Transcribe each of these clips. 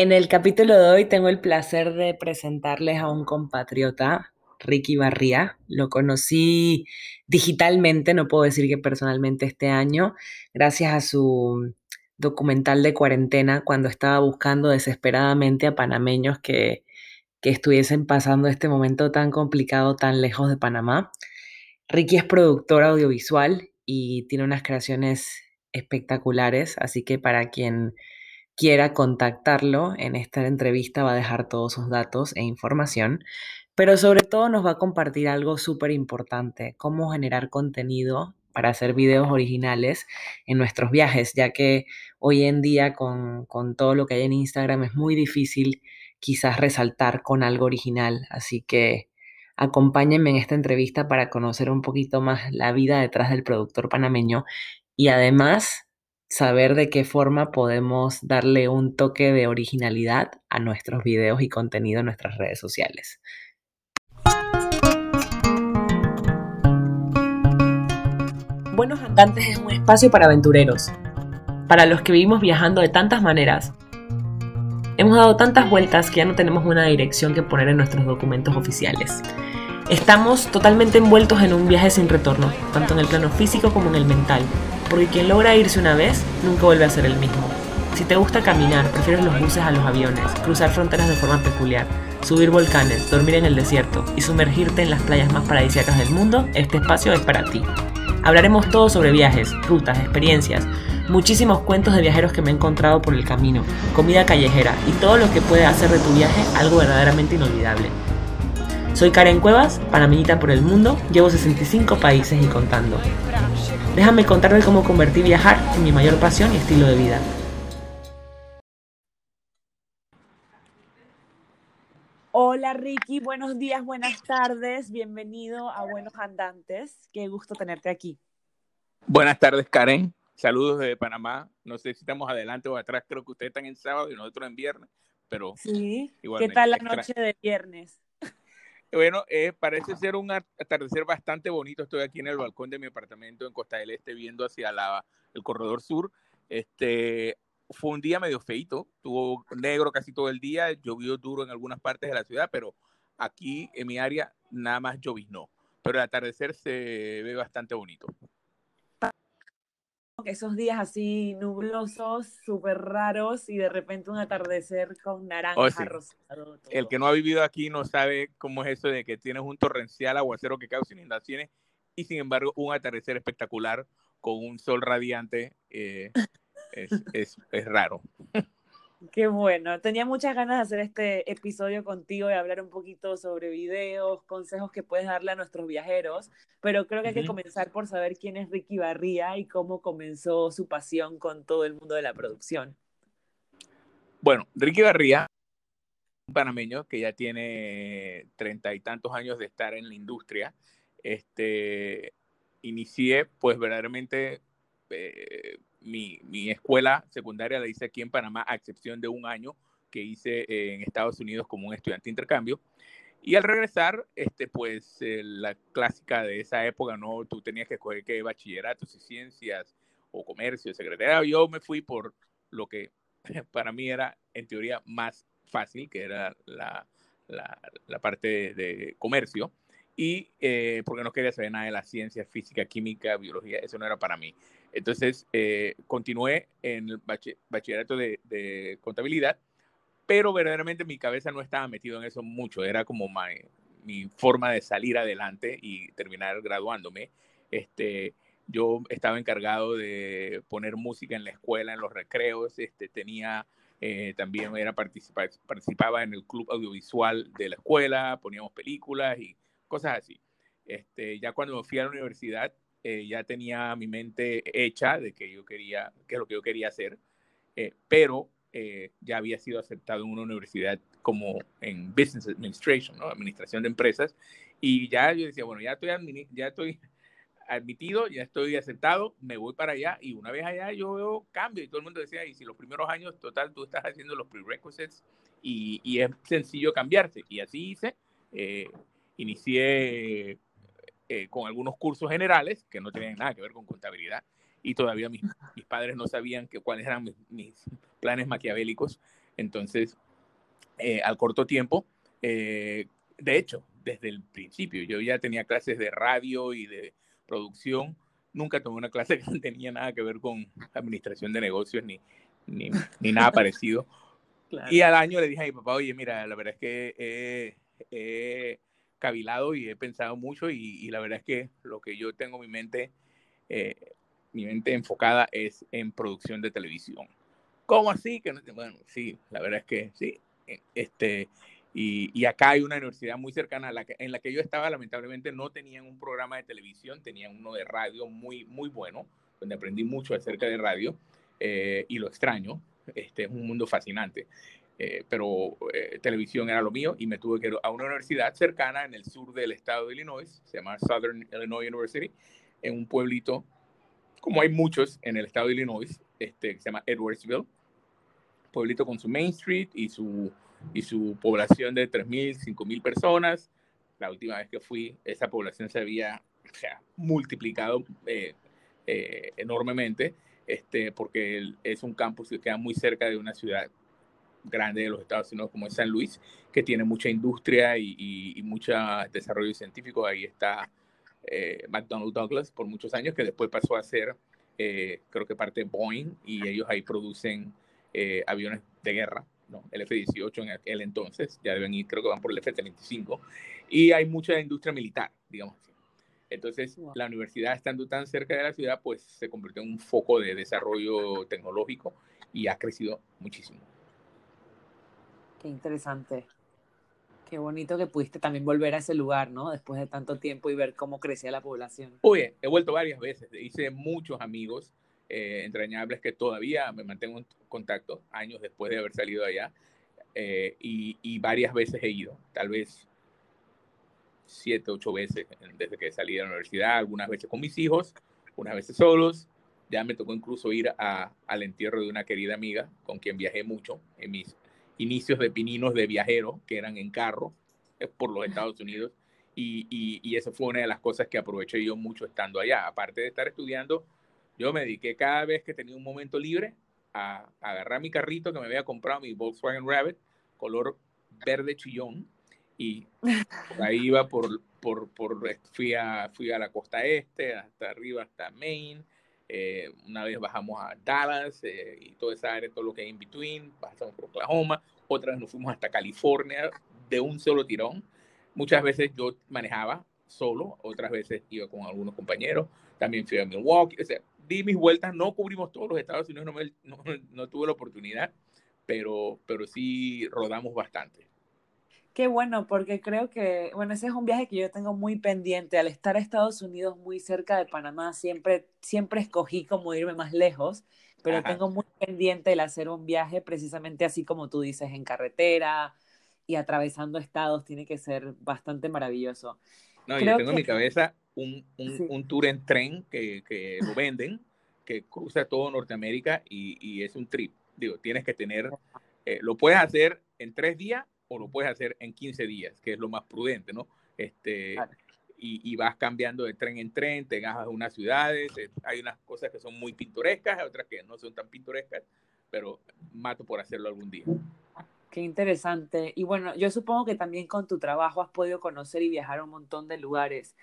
En el capítulo de hoy tengo el placer de presentarles a un compatriota, Ricky Barría. Lo conocí digitalmente, no puedo decir que personalmente este año, gracias a su documental de cuarentena cuando estaba buscando desesperadamente a panameños que, que estuviesen pasando este momento tan complicado tan lejos de Panamá. Ricky es productor audiovisual y tiene unas creaciones espectaculares, así que para quien quiera contactarlo, en esta entrevista va a dejar todos sus datos e información, pero sobre todo nos va a compartir algo súper importante, cómo generar contenido para hacer videos originales en nuestros viajes, ya que hoy en día con, con todo lo que hay en Instagram es muy difícil quizás resaltar con algo original, así que acompáñenme en esta entrevista para conocer un poquito más la vida detrás del productor panameño y además saber de qué forma podemos darle un toque de originalidad a nuestros videos y contenido en nuestras redes sociales. Buenos Andantes es un espacio para aventureros, para los que vivimos viajando de tantas maneras. Hemos dado tantas vueltas que ya no tenemos una dirección que poner en nuestros documentos oficiales. Estamos totalmente envueltos en un viaje sin retorno, tanto en el plano físico como en el mental, porque quien logra irse una vez nunca vuelve a ser el mismo. Si te gusta caminar, prefieres los buses a los aviones, cruzar fronteras de forma peculiar, subir volcanes, dormir en el desierto y sumergirte en las playas más paradisíacas del mundo, este espacio es para ti. Hablaremos todo sobre viajes, rutas, experiencias, muchísimos cuentos de viajeros que me he encontrado por el camino, comida callejera y todo lo que puede hacer de tu viaje algo verdaderamente inolvidable. Soy Karen Cuevas, panameñita por el mundo, llevo 65 países y contando. Déjame contarte cómo convertí viajar en mi mayor pasión y estilo de vida. Hola Ricky, buenos días, buenas tardes, bienvenido a Buenos Andantes, qué gusto tenerte aquí. Buenas tardes Karen, saludos desde Panamá, no sé si estamos adelante o atrás, creo que ustedes están en sábado y nosotros en viernes, pero... Sí, ¿qué tal la noche de viernes? Bueno, eh, parece ser un atardecer bastante bonito. Estoy aquí en el balcón de mi apartamento en Costa del Este viendo hacia la, el corredor sur. Este, fue un día medio feito, tuvo negro casi todo el día, llovió duro en algunas partes de la ciudad, pero aquí en mi área nada más lloviznó. Pero el atardecer se ve bastante bonito esos días así nublosos, súper raros y de repente un atardecer con naranja oh, rosado. El que no ha vivido aquí no sabe cómo es eso de que tienes un torrencial aguacero que causa inundaciones y sin embargo un atardecer espectacular con un sol radiante eh, es, es, es raro. Qué bueno. Tenía muchas ganas de hacer este episodio contigo y hablar un poquito sobre videos, consejos que puedes darle a nuestros viajeros, pero creo que hay que comenzar por saber quién es Ricky Barría y cómo comenzó su pasión con todo el mundo de la producción. Bueno, Ricky Barría, un panameño que ya tiene treinta y tantos años de estar en la industria, este, inicié pues verdaderamente eh, mi, escuela secundaria la hice aquí en Panamá, a excepción de un año que hice en Estados Unidos como un estudiante de intercambio. Y al regresar, este, pues eh, la clásica de esa época, ¿no? Tú tenías que escoger qué bachilleratos y ciencias o comercio, secretaria. Yo me fui por lo que para mí era en teoría más fácil, que era la, la, la parte de, comercio. Y eh, porque no quería saber nada de la ciencia, física, química, biología, eso no era para mí. Entonces, eh, continué en el bachillerato de, contabilidad, pero verdaderamente mi cabeza no estaba metido en eso mucho, era como mi forma de salir adelante y terminar graduándome. Este, yo estaba encargado de poner música en la escuela, en los recreos, este, tenía eh, también era participar, participaba en el club audiovisual de la escuela, poníamos películas y cosas así. Este, ya cuando fui a la universidad, eh, ya tenía mi mente hecha de que yo quería, que es lo que yo quería hacer, eh, pero eh, ya había sido aceptado en una universidad como en Business Administration, ¿no? Administración de Empresas, y ya yo decía, bueno, ya estoy, ya estoy admitido, ya estoy aceptado, me voy para allá, y una vez allá yo veo cambio, y todo el mundo decía, y si los primeros años, total, tú estás haciendo los prerequisites, y, y es sencillo cambiarse, y así hice, inicié eh, con algunos cursos generales que no tenían nada que ver con contabilidad y todavía mis, mis padres no sabían que, cuáles eran mis, planes maquiavélicos. Entonces, eh, al corto tiempo, de hecho, desde el principio, yo ya tenía clases de radio y de producción, nunca tomé una clase que no tenía nada que ver con administración de negocios ni, ni, ni nada parecido. Y al año le dije a mi papá, oye, mira, la verdad es que he cavilado y he pensado mucho y, la verdad es que lo que yo tengo en mi mente, eh, mi mente enfocada es en producción de televisión. ¿Cómo así? Que bueno, sí, la verdad es que sí. E, este, y, y, acá hay una universidad muy cercana a la que, en la que yo estaba, lamentablemente no tenían un programa de televisión, tenían uno de radio muy, muy bueno, donde aprendí mucho acerca de radio eh, y lo extraño. Este es un mundo fascinante. Eh, pero eh, televisión era lo mío y me tuve que ir a una universidad cercana en el sur del estado de Illinois, se llama Southern Illinois University, en un pueblito, como hay muchos en el estado de Illinois, este, que se llama Edwardsville, pueblito con su Main Street y su, y su población de 3.000, 5.000 personas. La última vez que fui, esa población se había multiplicado eh, enormemente, este, porque es un campus que queda muy cerca de una ciudad grande de los Estados Unidos como es San Luis, que tiene mucha industria y, y, mucho desarrollo científico. Ahí está eh, McDonnell Douglas por muchos años, que después pasó a ser, eh, creo que parte de Boeing, y ellos ahí producen eh, aviones de guerra, ¿no? el F-18 en aquel entonces, ya deben ir, creo que van por el F-35, y hay mucha industria militar, digamos así. Entonces, la universidad, estando tan cerca de la ciudad, pues se convirtió en un foco de desarrollo tecnológico y ha crecido muchísimo. Qué interesante. Qué bonito que pudiste también volver a ese lugar, ¿no? Después de tanto tiempo y ver cómo crecía la población. Oye, he vuelto varias veces. Hice muchos amigos eh, entrañables que todavía me mantengo en contacto años después de haber salido allá. Eh, y, y, varias veces he ido, tal vez siete, ocho veces desde que salí de la universidad, algunas veces con mis hijos, unas veces solos. Ya me tocó incluso ir a, al entierro de una querida amiga con quien viajé mucho en mis inicios de pininos de viajero, que eran en carro eh, por los Estados Unidos. Y, y, y eso fue una de las cosas que aproveché yo mucho estando allá. Aparte de estar estudiando, yo me dediqué cada vez que tenía un momento libre a, agarrar mi carrito que me había comprado, mi Volkswagen Rabbit, color verde chillón, y ahí iba por, por, por fui, a, fui a la costa este, hasta arriba, hasta Maine, eh, una vez bajamos a Dallas eh, y toda esa área, todo lo que hay en between, pasamos por Oklahoma, otra vez nos fuimos hasta California de un solo tirón. Muchas veces yo manejaba solo, otras veces iba con algunos compañeros, también fui a Milwaukee, o sea, di mis vueltas, no cubrimos todos los Estados Unidos, no, no, no tuve la oportunidad, pero, pero sí rodamos bastante. Qué bueno, porque creo que, bueno, ese es un viaje que yo tengo muy pendiente. Al estar a Estados Unidos muy cerca de Panamá, siempre, siempre escogí como irme más lejos, pero tengo muy pendiente el hacer un viaje precisamente así como tú dices, en carretera y atravesando estados, tiene que ser bastante maravilloso. No, yo tengo en mi cabeza un, un, un, tour en tren que, que lo venden, que cruza todo Norteamérica y, y, es un trip. Digo, tienes que tener, eh, lo puedes hacer en tres días o lo puedes hacer en 15 días, que es lo más prudente, ¿no? Este, y, y, vas cambiando de tren en tren, te gajas a unas ciudades, eh, hay unas cosas que son muy pintorescas, otras que no son tan pintorescas, pero mato por hacerlo algún día. Qué interesante. Y bueno, yo supongo que también con tu trabajo has podido conocer y viajar a un montón de lugares.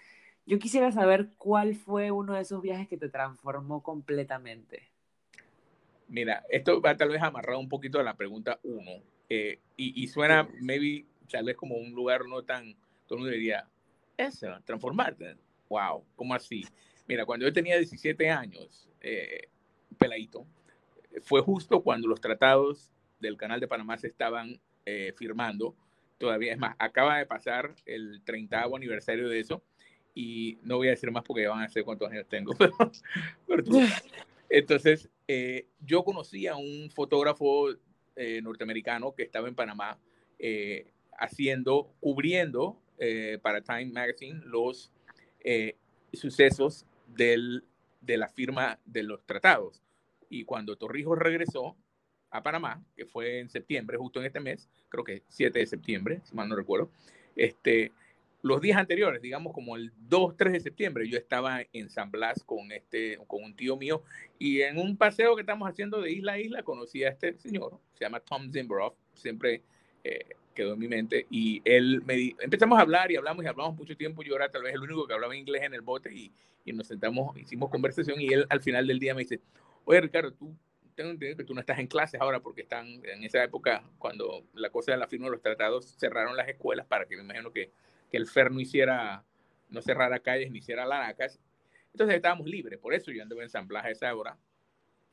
Yo quisiera saber cuál fue uno de esos viajes que te transformó completamente. Mira, esto va tal vez amarrado un poquito a la pregunta uno. Eh, y, suena, maybe, tal vez como un lugar no tan, todo el mundo diría, eso, transformarte. Wow, ¿cómo así? Mira, cuando yo tenía 17 años, eh, peladito, fue justo cuando los tratados del Canal de Panamá se estaban eh, firmando. Todavía, es más, acaba de pasar el 30 aniversario de eso y no voy a decir más porque van a ser cuántos años tengo. Pero, entonces, eh, yo conocí a un fotógrafo eh, norteamericano que estaba en Panamá eh, haciendo, cubriendo eh, para Time Magazine los sucesos del, de la firma de los tratados. Y cuando Torrijos regresó a Panamá, que fue en septiembre, justo en este mes, creo que 7 de septiembre, si mal no recuerdo, este, los días anteriores, digamos como el 2, 3 de septiembre, yo estaba en San Blas con, este, con un tío mío y en un paseo que estamos haciendo de isla a isla conocí a este señor, se llama Tom Zimbroff, siempre eh, quedó en mi mente y él me empezamos a hablar y hablamos y hablamos mucho tiempo, yo era tal vez el único que hablaba inglés en el bote y, y nos sentamos, hicimos conversación y él al final del día me dice, oye Ricardo, tú tengo entendido que tú no estás en clases ahora porque están en esa época cuando la cosa de la firma de los tratados cerraron las escuelas para que me imagino que que el FER no hiciera, no cerrara calles ni hiciera laracas. Entonces estábamos libres, por eso yo ando en ensamblaje a esa hora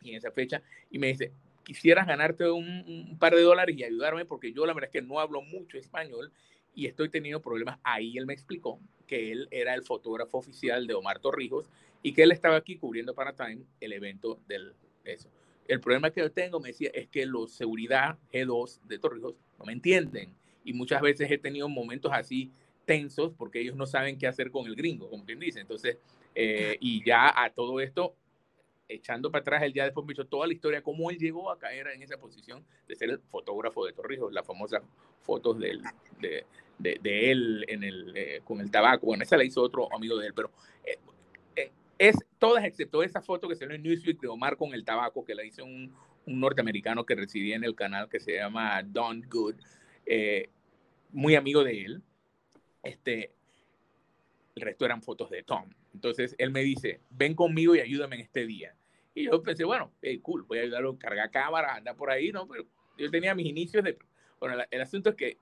y en esa fecha. Y me dice, quisieras ganarte un, par de dólares y ayudarme porque yo la verdad es que no hablo mucho español y estoy teniendo problemas. Ahí él me explicó que él era el fotógrafo oficial de Omar Torrijos y que él estaba aquí cubriendo para Time el evento del eso. El problema que yo tengo, me decía, es que los seguridad G2 de Torrijos no me entienden y muchas veces he tenido momentos así tensos porque ellos no saben qué hacer con el gringo, como quien dice. Entonces, eh, y ya a todo esto, echando para atrás, él ya después me hizo toda la historia, cómo él llegó a caer en esa posición de ser el fotógrafo de Torrijos, las famosas fotos de, de, de, él en el, eh, con el tabaco. Bueno, esa la hizo otro amigo de él, pero eh, es todas excepto esa foto que ve en Newsweek de Omar con el tabaco, que la hizo un, un norteamericano que residía en el canal que se llama Don Good, muy amigo de él este, el resto eran fotos de Tom. Entonces él me dice, ven conmigo y ayúdame en este día. Y yo pensé, bueno, cool, voy a ayudarlo a cargar cámara, anda por ahí, ¿no? Pero yo tenía mis inicios de... Bueno, el, asunto es que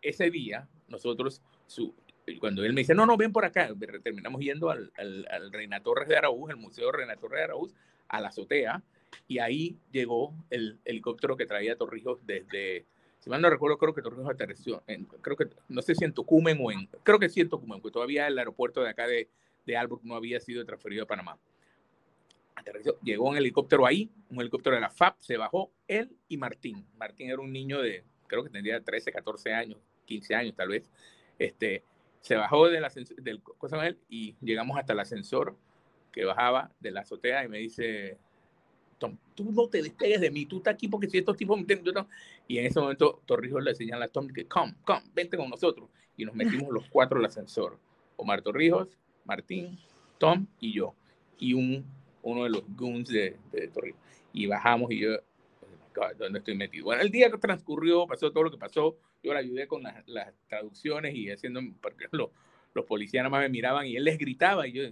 ese día nosotros, su, cuando él me dice, no, no, ven por acá, terminamos yendo al, al, Reina Torres de Araúz, el Museo Reina Torres de Araúz, a la azotea, y ahí llegó el helicóptero que traía Torrijos desde si mal no recuerdo, creo que Torrijos aterrizó, en, creo que, no sé si en Tucumán o en, creo que sí en Tucumán, porque todavía el aeropuerto de acá de, de Albrook no había sido transferido a Panamá. Aterrizó, llegó un helicóptero ahí, un helicóptero de la FAP, se bajó él y Martín. Martín era un niño de, creo que tendría 13, 14 años, 15 años tal vez. Este, se bajó del, del cosa y llegamos hasta el ascensor que bajaba de la azotea y me dice, tú no te despegues de mí, tú estás aquí porque si estos tipos me Y en ese momento Torrijos le señala a Tom que, come, come, vente con nosotros. Y nos metimos los cuatro al ascensor. Omar Torrijos, Martín, Tom y yo. Y un, uno de los goons de, de Torrijos. Y bajamos y yo, oh ¿dónde estoy metido? Bueno, el día que transcurrió, pasó todo lo que pasó. Yo le ayudé con las, las traducciones y haciendo, porque los, los policías nada más me miraban y él les gritaba y yo,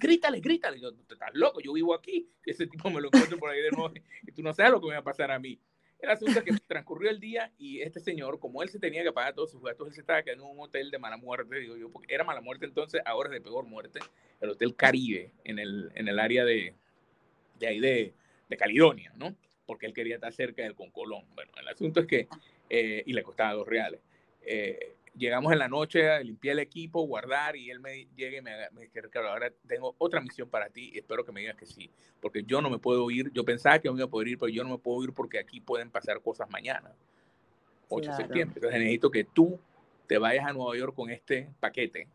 grítale, grítale. Yo, estás loco, yo vivo aquí. Ese tipo me lo encuentro por ahí de nuevo y tú no sabes lo que me va a pasar a mí. El asunto es que transcurrió el día y este señor, como él se tenía que pagar todos sus gastos, él se estaba quedando en un hotel de mala muerte, digo yo, porque era mala muerte entonces, ahora es de peor muerte, el Hotel Caribe, en el, en el área de, de ahí de, de Caledonia, ¿no? Porque él quería estar cerca del Concolón. Bueno, el asunto es que, eh, y le costaba dos reales. Eh, llegamos en la noche, limpié el equipo, guardar, y él me llega y me, me dice, Ricardo, ahora tengo otra misión para ti y espero que me digas que sí, porque yo no me puedo ir, yo pensaba que me iba a poder ir, pero yo no me puedo ir porque aquí pueden pasar cosas mañana, 8 de septiembre. Entonces necesito que tú te vayas a Nueva York con este paquete.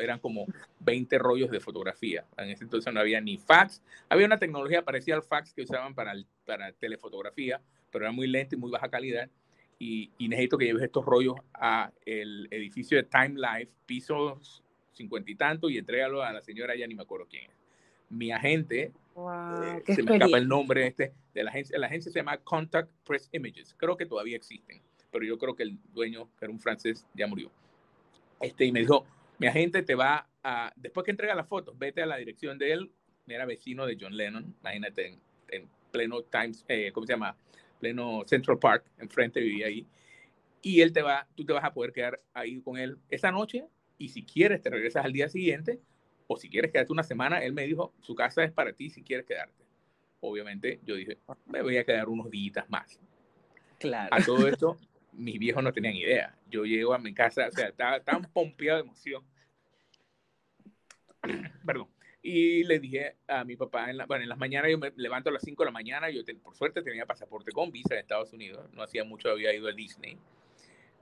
Eran como 20 rollos de fotografía. En ese entonces no había ni fax. Había una tecnología parecida al fax que usaban para, para telefotografía, pero era muy lenta y muy baja calidad y, necesito que lleves estos rollos a el edificio de Time Life, pisos cincuenta y tanto, y entrégalo a la señora, ya ni me acuerdo quién es. Mi agente, eh, se me escapa el nombre este, de la agencia, la agencia se llama Contact Press Images, creo que todavía existen, pero yo creo que el dueño, que era un francés, ya murió. Este, y me dijo, mi agente te va a, después que entrega las fotos, vete a la dirección de él, era vecino de John Lennon, imagínate, en, pleno Times, eh, ¿cómo se llama? Pleno Central Park, enfrente vivía ahí, y él te va, tú te vas a poder quedar ahí con él esa noche, y si quieres te regresas al día siguiente, o si quieres quedarte una semana, él me dijo, su casa es para ti si quieres quedarte. Obviamente yo dije, me voy a quedar unos días más. Claro. A todo esto, mis viejos no tenían idea. Yo llego a mi casa, o sea, estaba tan pompeado de emoción. Perdón. Y le dije a mi papá, en bueno, en las mañanas yo me levanto a las 5 de la mañana, yo por suerte tenía pasaporte con visa en Estados Unidos, no hacía mucho había ido a Disney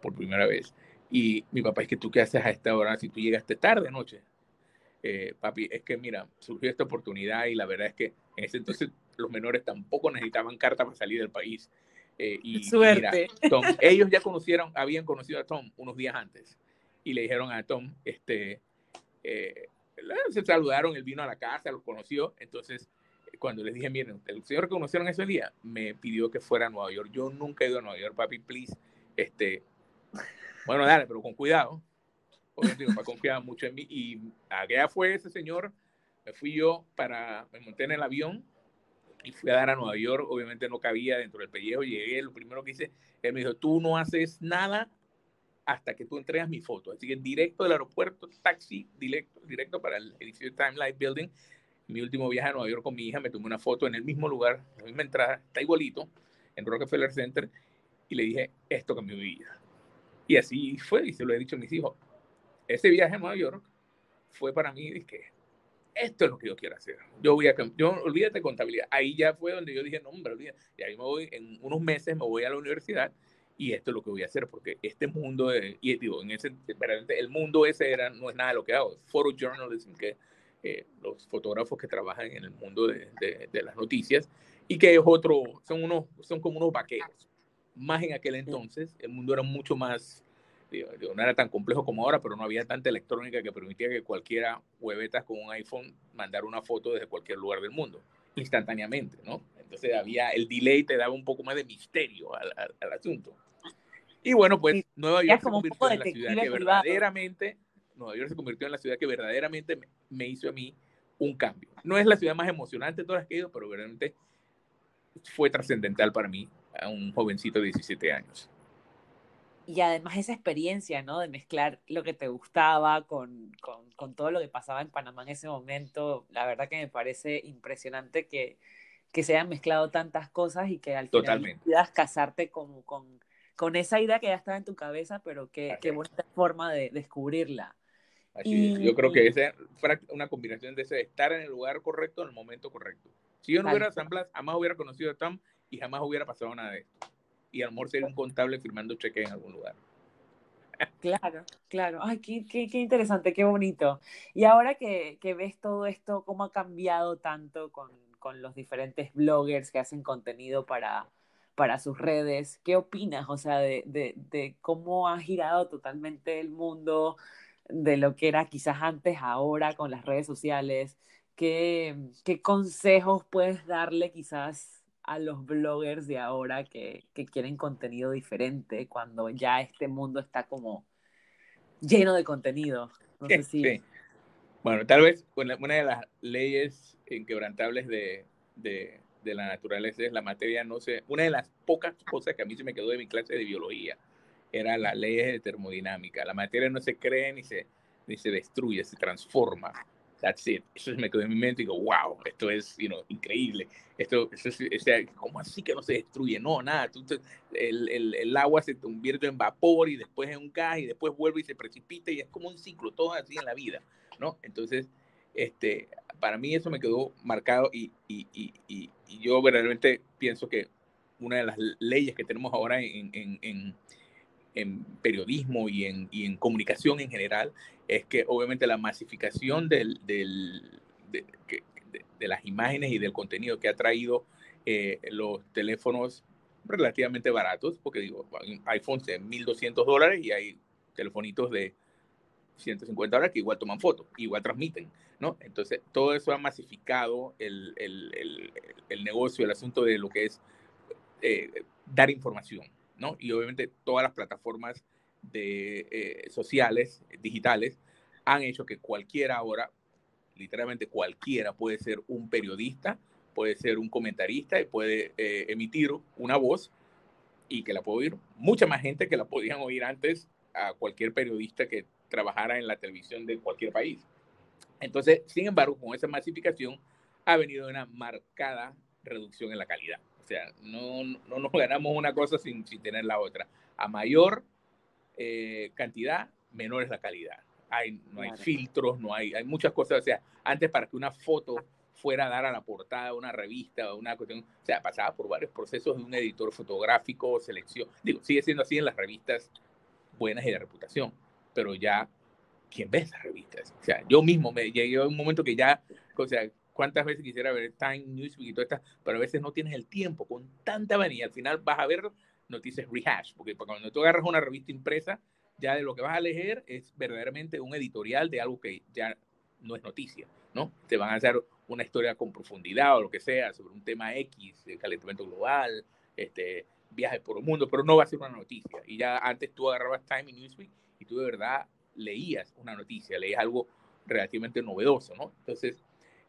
por primera vez. Y mi papá, es que tú qué haces a esta hora si tú llegaste tarde anoche. Eh, papi, es que mira, surgió esta oportunidad y la verdad es que en ese entonces los menores tampoco necesitaban carta para salir del país. Eh, y, Suerte. ellos ya conocieron, habían conocido a Tom unos días antes y le dijeron a Tom, este, eh, se saludaron, él vino a la casa, los conoció, entonces cuando les dije, miren, el señor que conocieron ese día me pidió que fuera a Nueva York. Yo nunca he ido a Nueva York, papi, please. Este, bueno, dale, pero con cuidado. Obviamente mi papá confiaba mucho en mí y allá fue ese señor, me fui yo para, me monté en el avión y fui a dar a Nueva York, obviamente no cabía dentro del pellejo, llegué, lo primero que hice, él me dijo, tú no haces nada hasta que tú entregas mi foto. Así que directo del aeropuerto, taxi, directo, directo para el edificio Time Life Building. Mi último viaje a Nueva York con mi hija, me tomé una foto en el mismo lugar, la misma entrada, está igualito, en Rockefeller Center, y le dije, esto cambió mi vida. Y así fue, y se lo he dicho a mis hijos. Ese viaje a Nueva York fue para mí, que esto es lo que yo quiero hacer. Yo voy a, yo olvídate de contabilidad. Ahí ya fue donde yo dije, no, hombre, olvídate. Y ahí me voy, en unos meses me voy a la universidad y esto es lo que voy a hacer, porque este mundo, de, y digo, en ese, el mundo ese era, no es nada de lo que hago, photojournalism, que eh, los fotógrafos que trabajan en el mundo de, de, las noticias, y que es otro, son, unos, son como unos vaqueros. Más en aquel entonces, el mundo era mucho más, digo, no era tan complejo como ahora, pero no había tanta electrónica que permitía que cualquiera huevetas con un iPhone mandara una foto desde cualquier lugar del mundo, instantáneamente, ¿no? Entonces había, el delay te daba un poco más de misterio al, al, asunto. Y bueno, pues Nueva York se convirtió en la ciudad que verdaderamente, Nueva York se convirtió en la ciudad que verdaderamente me, hizo a mí un cambio. No es la ciudad más emocionante de todas las que he ido, pero verdaderamente fue trascendental para mí, a un jovencito de 17 años. Y además esa experiencia, ¿no? De mezclar lo que te gustaba con, con, con, todo lo que pasaba en Panamá en ese momento, la verdad que me parece impresionante que, que se hayan mezclado tantas cosas y que al final puedas casarte con, con, con, esa idea que ya estaba en tu cabeza, pero qué, qué bonita forma de descubrirla. Así Yo creo que esa es una combinación de ese estar en el lugar correcto en el momento correcto. Si yo no hubiera San Blas, jamás hubiera conocido a Tom y jamás hubiera pasado nada de esto. Y a lo mejor sería un contable firmando cheque en algún lugar. Claro, claro. Ay, qué, qué, qué, interesante, qué bonito. Y ahora que, que ves todo esto, cómo ha cambiado tanto con, con los diferentes bloggers que hacen contenido para, para sus redes. ¿Qué opinas, o sea, de, de, de, cómo ha girado totalmente el mundo de lo que era quizás antes, ahora con las redes sociales? ¿Qué, qué consejos puedes darle quizás a los bloggers de ahora que, que quieren contenido diferente cuando ya este mundo está como lleno de contenido? No sé si... Bueno, tal vez una de las leyes inquebrantables de, de, de, la naturaleza es la materia, no sé, una de las pocas cosas que a mí se me quedó de mi clase de biología era la ley de termodinámica. La materia no se cree ni se, ni se destruye, se transforma. That's it. Eso me quedó en mi mente y digo, wow, esto es you know, increíble. Esto, esto es, ¿cómo así que no se destruye? No, nada. el, el, el, agua se convierte en vapor y después en un gas y después vuelve y se precipita y es como un ciclo, todo así en la vida, ¿no? Entonces, este, para mí eso me quedó marcado y, yo verdaderamente pienso que una de las leyes que tenemos ahora en, periodismo y en, y en comunicación en general es que obviamente la masificación del, del, de, de, las imágenes y del contenido que ha traído eh, los teléfonos relativamente baratos, porque digo, iPhones de 1.200 dólares y hay telefonitos de 150 dólares que igual toman fotos, igual transmiten, ¿no? Entonces, todo eso ha masificado el, el, el, negocio, el asunto de lo que es eh, dar información, ¿no? Y obviamente todas las plataformas de, eh, sociales, digitales, han hecho que cualquiera ahora, literalmente cualquiera puede ser un periodista, puede ser un comentarista y puede eh, emitir una voz y que la puede oír mucha más gente que la podían oír antes a cualquier periodista que trabajara en la televisión de cualquier país. Entonces, sin embargo, con esa masificación ha venido una marcada reducción en la calidad. O sea, no, no nos ganamos una cosa sin, sin tener la otra. A mayor eh, cantidad, menor es la calidad. Hay, no hay filtros, no hay, hay muchas cosas. O sea, antes para que una foto fuera a dar a la portada de una revista o una cuestión, o sea, pasaba por varios procesos de un editor fotográfico, selección. Digo, sigue siendo así en las revistas buenas y de reputación pero ya, ¿quién ve esas revistas? O sea, yo mismo me llegué a un momento que ya, o sea, cuántas veces quisiera ver Time, Newsweek y todo esto, pero a veces no tienes el tiempo con tanta vanilla. Al final vas a ver noticias rehash, porque cuando tú agarras una revista impresa, ya de lo que vas a leer es verdaderamente un editorial de algo que ya no es noticia, ¿no? Te van a hacer una historia con profundidad o lo que sea sobre un tema X, el calentamiento global, este, viajes por el mundo, pero no va a ser una noticia. Y ya antes tú agarrabas Time y Newsweek y tú de verdad leías una noticia, leías algo relativamente novedoso, ¿no? Entonces,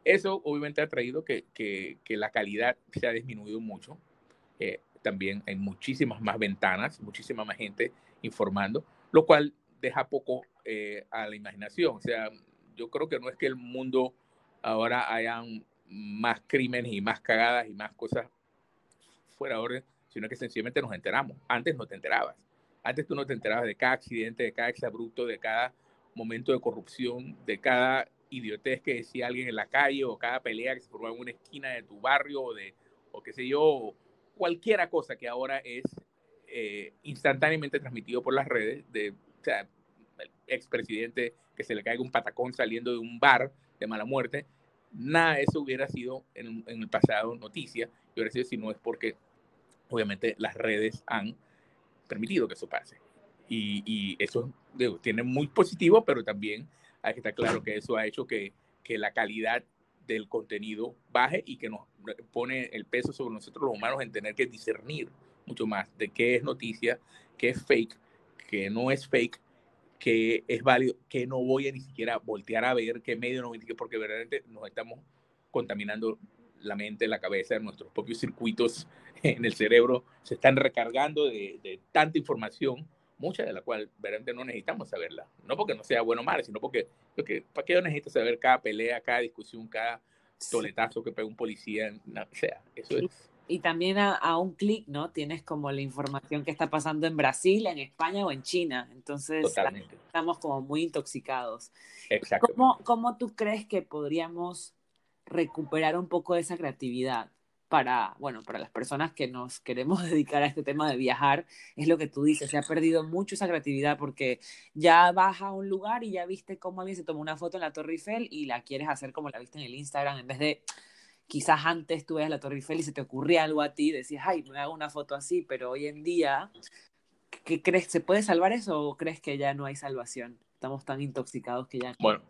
eso obviamente ha traído que, que, que la calidad se ha disminuido mucho. Eh, también hay muchísimas más ventanas, muchísima más gente informando, lo cual deja poco eh, a la imaginación. O sea, yo creo que no es que el mundo ahora hayan más crímenes y más cagadas y más cosas fuera de orden, sino que sencillamente nos enteramos. Antes no te enterabas. Antes tú no te enterabas de cada accidente, de cada exabrupto, de cada momento de corrupción, de cada idiotez que decía alguien en la calle o cada pelea que se formaba en una esquina de tu barrio o de, o qué sé yo, cualquiera cosa que ahora es eh, instantáneamente transmitido por las redes, de o sea, el expresidente que se le caiga un patacón saliendo de un bar de mala muerte, nada de eso hubiera sido en, el pasado noticia, y hubiera sido si no es porque obviamente las redes han permitido que eso pase. Y, y eso digo, tiene muy positivo, pero también hay que estar claro que eso ha hecho que, que la calidad del contenido baje y que nos pone el peso sobre nosotros los humanos en tener que discernir mucho más de qué es noticia, qué es fake, qué no es fake, qué es válido, qué no voy a ni siquiera voltear a ver, qué medio no voy a porque verdaderamente nos estamos contaminando la mente, la cabeza, nuestros propios circuitos en el cerebro se están recargando de, de tanta información mucha de la cual verdaderamente no necesitamos saberla. No porque no sea bueno o malo, sino porque, porque ¿para qué yo necesito saber cada pelea, cada discusión, cada toletazo que pega un policía? o sea, eso es... Y también a, un clic, ¿no? Tienes como la información que está pasando en Brasil, en España o en China. Entonces, estamos como muy intoxicados. Exacto. ¿Cómo, ¿Cómo tú crees que podríamos recuperar un poco de esa creatividad? Para, bueno, para las personas que nos queremos dedicar a este tema de viajar, es lo que tú dices, se ha perdido mucho esa creatividad porque ya vas a un lugar y ya viste cómo alguien se tomó una foto en la Torre Eiffel y la quieres hacer como la viste en el Instagram, en vez de quizás antes tú veas la Torre Eiffel y se te ocurría algo a ti, decías, ay, me hago una foto así, pero hoy en día, ¿qué crees? ¿Se puede salvar eso o crees que ya no hay salvación? Estamos tan intoxicados que ya... Bueno,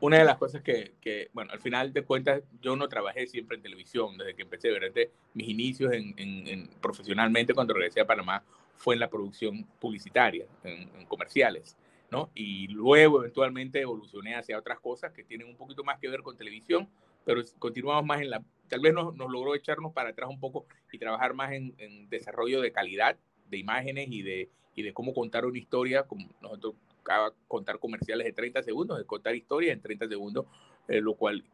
una de las cosas que, que, bueno, al final de cuentas, yo no trabajé siempre en televisión, desde que empecé, durante mis inicios en, en, profesionalmente cuando regresé a Panamá fue en la producción publicitaria, en, comerciales, ¿no? Y luego eventualmente evolucioné hacia otras cosas que tienen un poquito más que ver con televisión, pero continuamos más en la, tal vez nos, nos logró echarnos para atrás un poco y trabajar más en, en desarrollo de calidad de imágenes y de, y de cómo contar una historia, como nosotros contar comerciales de 30 segundos, de contar historias en 30 segundos, eh, lo cual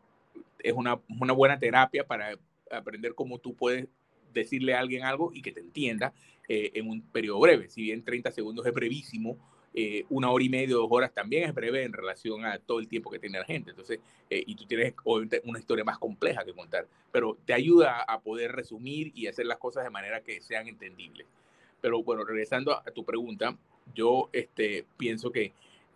es una, una, buena terapia para aprender cómo tú puedes decirle a alguien algo y que te entienda eh, en un periodo breve. Si bien 30 segundos es brevísimo, eh, una hora y media, dos horas también es breve en relación a todo el tiempo que tiene la gente. Entonces, y tú tienes obviamente una historia más compleja que contar, pero te ayuda a poder resumir y hacer las cosas de manera que sean entendibles. Pero bueno, regresando a tu pregunta, yo este, pienso que,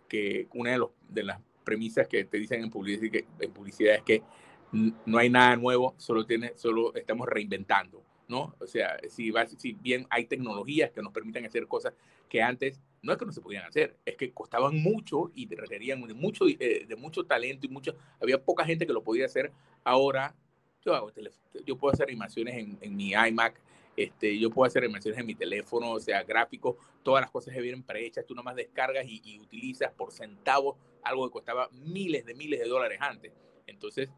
que una de, los, de las premisas que te dicen en publicidad, en publicidad es que no hay nada nuevo, solo, tiene, solo estamos reinventando, ¿no? O sea, si, si bien hay tecnologías que nos permiten hacer cosas que antes no es que no se podían hacer, es que costaban mucho y requerían de mucho, eh, de mucho talento y mucho, había poca gente que lo podía hacer. Ahora yo, hago yo puedo hacer animaciones en, en mi iMac, este, yo puedo hacer animaciones en mi teléfono, o sea, gráficos, todas las cosas que vienen prehechas, tú nomás descargas y, utilizas por centavos algo que costaba miles de miles de dólares antes. Entonces,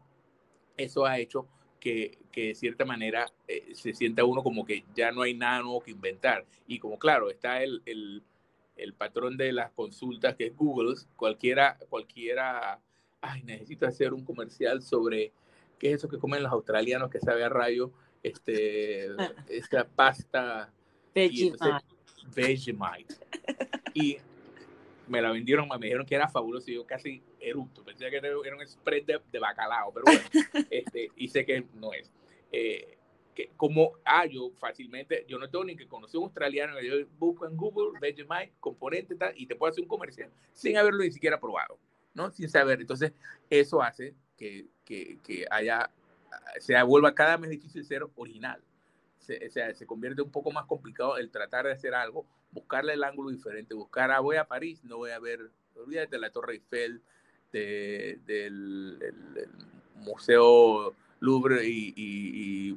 eso ha hecho que, que de cierta manera eh, se sienta uno como que ya no hay nada nuevo que inventar. Y como claro, está el, el, el patrón de las consultas que es Google, cualquiera, cualquiera, ay, necesito hacer un comercial sobre qué es eso que comen los australianos que sabe a rayo este, esta pasta Vegemite. Y me la vendieron, me dijeron que era fabuloso y yo casi eructo. Pensé que era un spread de, bacalao, pero bueno, este, y sé que no es. Eh, que como, ah, yo fácilmente, yo no tengo ni que conocer un australiano, yo busco en Google Vegemite, componente tal, y te puedo hacer un comercial sin haberlo ni siquiera probado, ¿no? Sin saber. Entonces, eso hace que, que, que haya se vuelva cada vez difícil ser original. se, o sea, se convierte un poco más complicado el tratar de hacer algo, buscarle el ángulo diferente, buscar, ah, voy a París, no voy a ver, olvídate de la Torre Eiffel, de, del Museo Louvre y, y,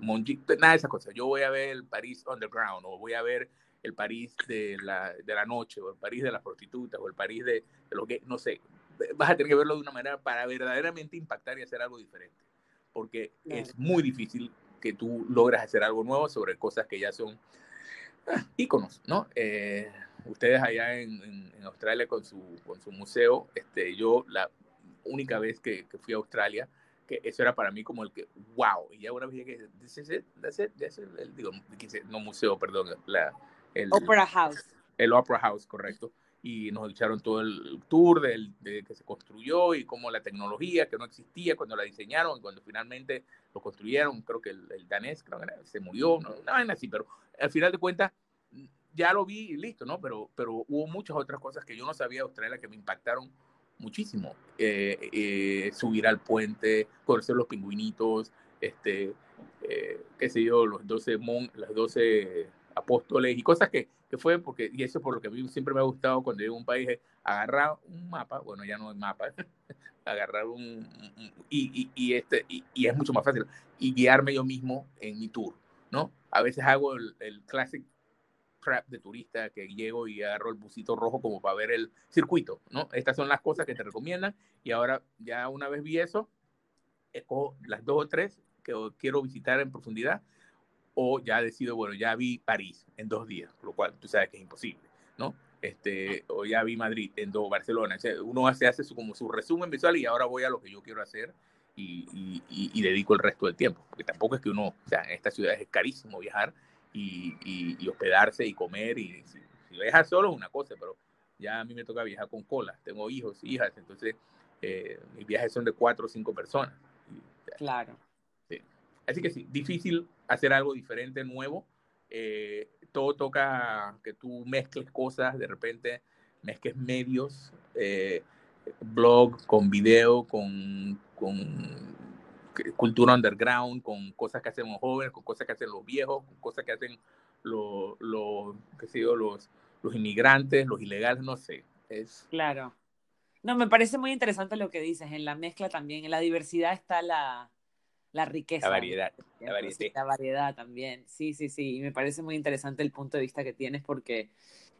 nada de esas cosas. Yo voy a ver el París Underground o voy a ver el París de la, de la noche o el París de las prostitutas o el París de, lo que, no sé, vas a tener que verlo de una manera para verdaderamente impactar y hacer algo diferente. Porque es muy difícil que tú logras hacer algo nuevo sobre cosas que ya son ah, íconos, ¿no? Eh, ustedes allá en, en, Australia con su, con su museo, este, yo la única vez que, que fui a Australia, que eso era para mí como el que, wow, y ya una vez que, this is it, that's it, that's it, el, digo, no museo, perdón, la, el Opera House. El Opera House, correcto. Y nos echaron todo el tour del, de que se construyó y cómo la tecnología que no existía cuando la diseñaron y cuando finalmente lo construyeron, creo que el, danés creo que se murió, no, nada así, pero al final de cuentas ya lo vi y listo, ¿no? Pero, pero hubo muchas otras cosas que yo no sabía de Australia que me impactaron muchísimo. Eh, eh, subir al puente, conocer los pingüinitos, este, eh, qué sé yo, los 12, mon, las 12 apóstoles y cosas que, que, fue porque, y eso por lo que a mí siempre me ha gustado cuando llego a un país, agarrar un mapa, bueno, ya no es mapa, agarrar un, y, y, este, y, es mucho más fácil, y guiarme yo mismo en mi tour, ¿no? A veces hago el, el classic prep de turista que llego y agarro el busito rojo como para ver el circuito, ¿no? Estas son las cosas que te recomiendan y ahora ya una vez vi eso, escojo las dos o tres que quiero visitar en profundidad o ya decido, bueno, ya vi París en dos días, lo cual tú sabes que es imposible, ¿no? Este, o ya vi Madrid en dos, Barcelona. uno hace, hace su, como su resumen visual y ahora voy a lo que yo quiero hacer y, y, dedico el resto del tiempo, porque tampoco es que uno, o sea, en esta ciudad es carísimo viajar y, y hospedarse y comer y si, viajas solo es una cosa, pero ya a mí me toca viajar con cola, tengo hijos, hijas, entonces eh, mis viajes son de cuatro o cinco personas. claro. Así que sí, difícil hacer algo diferente, nuevo. Eh, todo toca que tú mezcles cosas, de repente mezcles medios, eh, blog con video, con, con, cultura underground, con cosas que hacen los jóvenes, con cosas que hacen los viejos, con cosas que hacen los, los, qué los, los inmigrantes, los ilegales, no sé. Es... Claro. No, me parece muy interesante lo que dices. En la mezcla también, en la diversidad está la, la riqueza. La variedad. La variedad. La variedad también. Sí, sí, sí. Y me parece muy interesante el punto de vista que tienes porque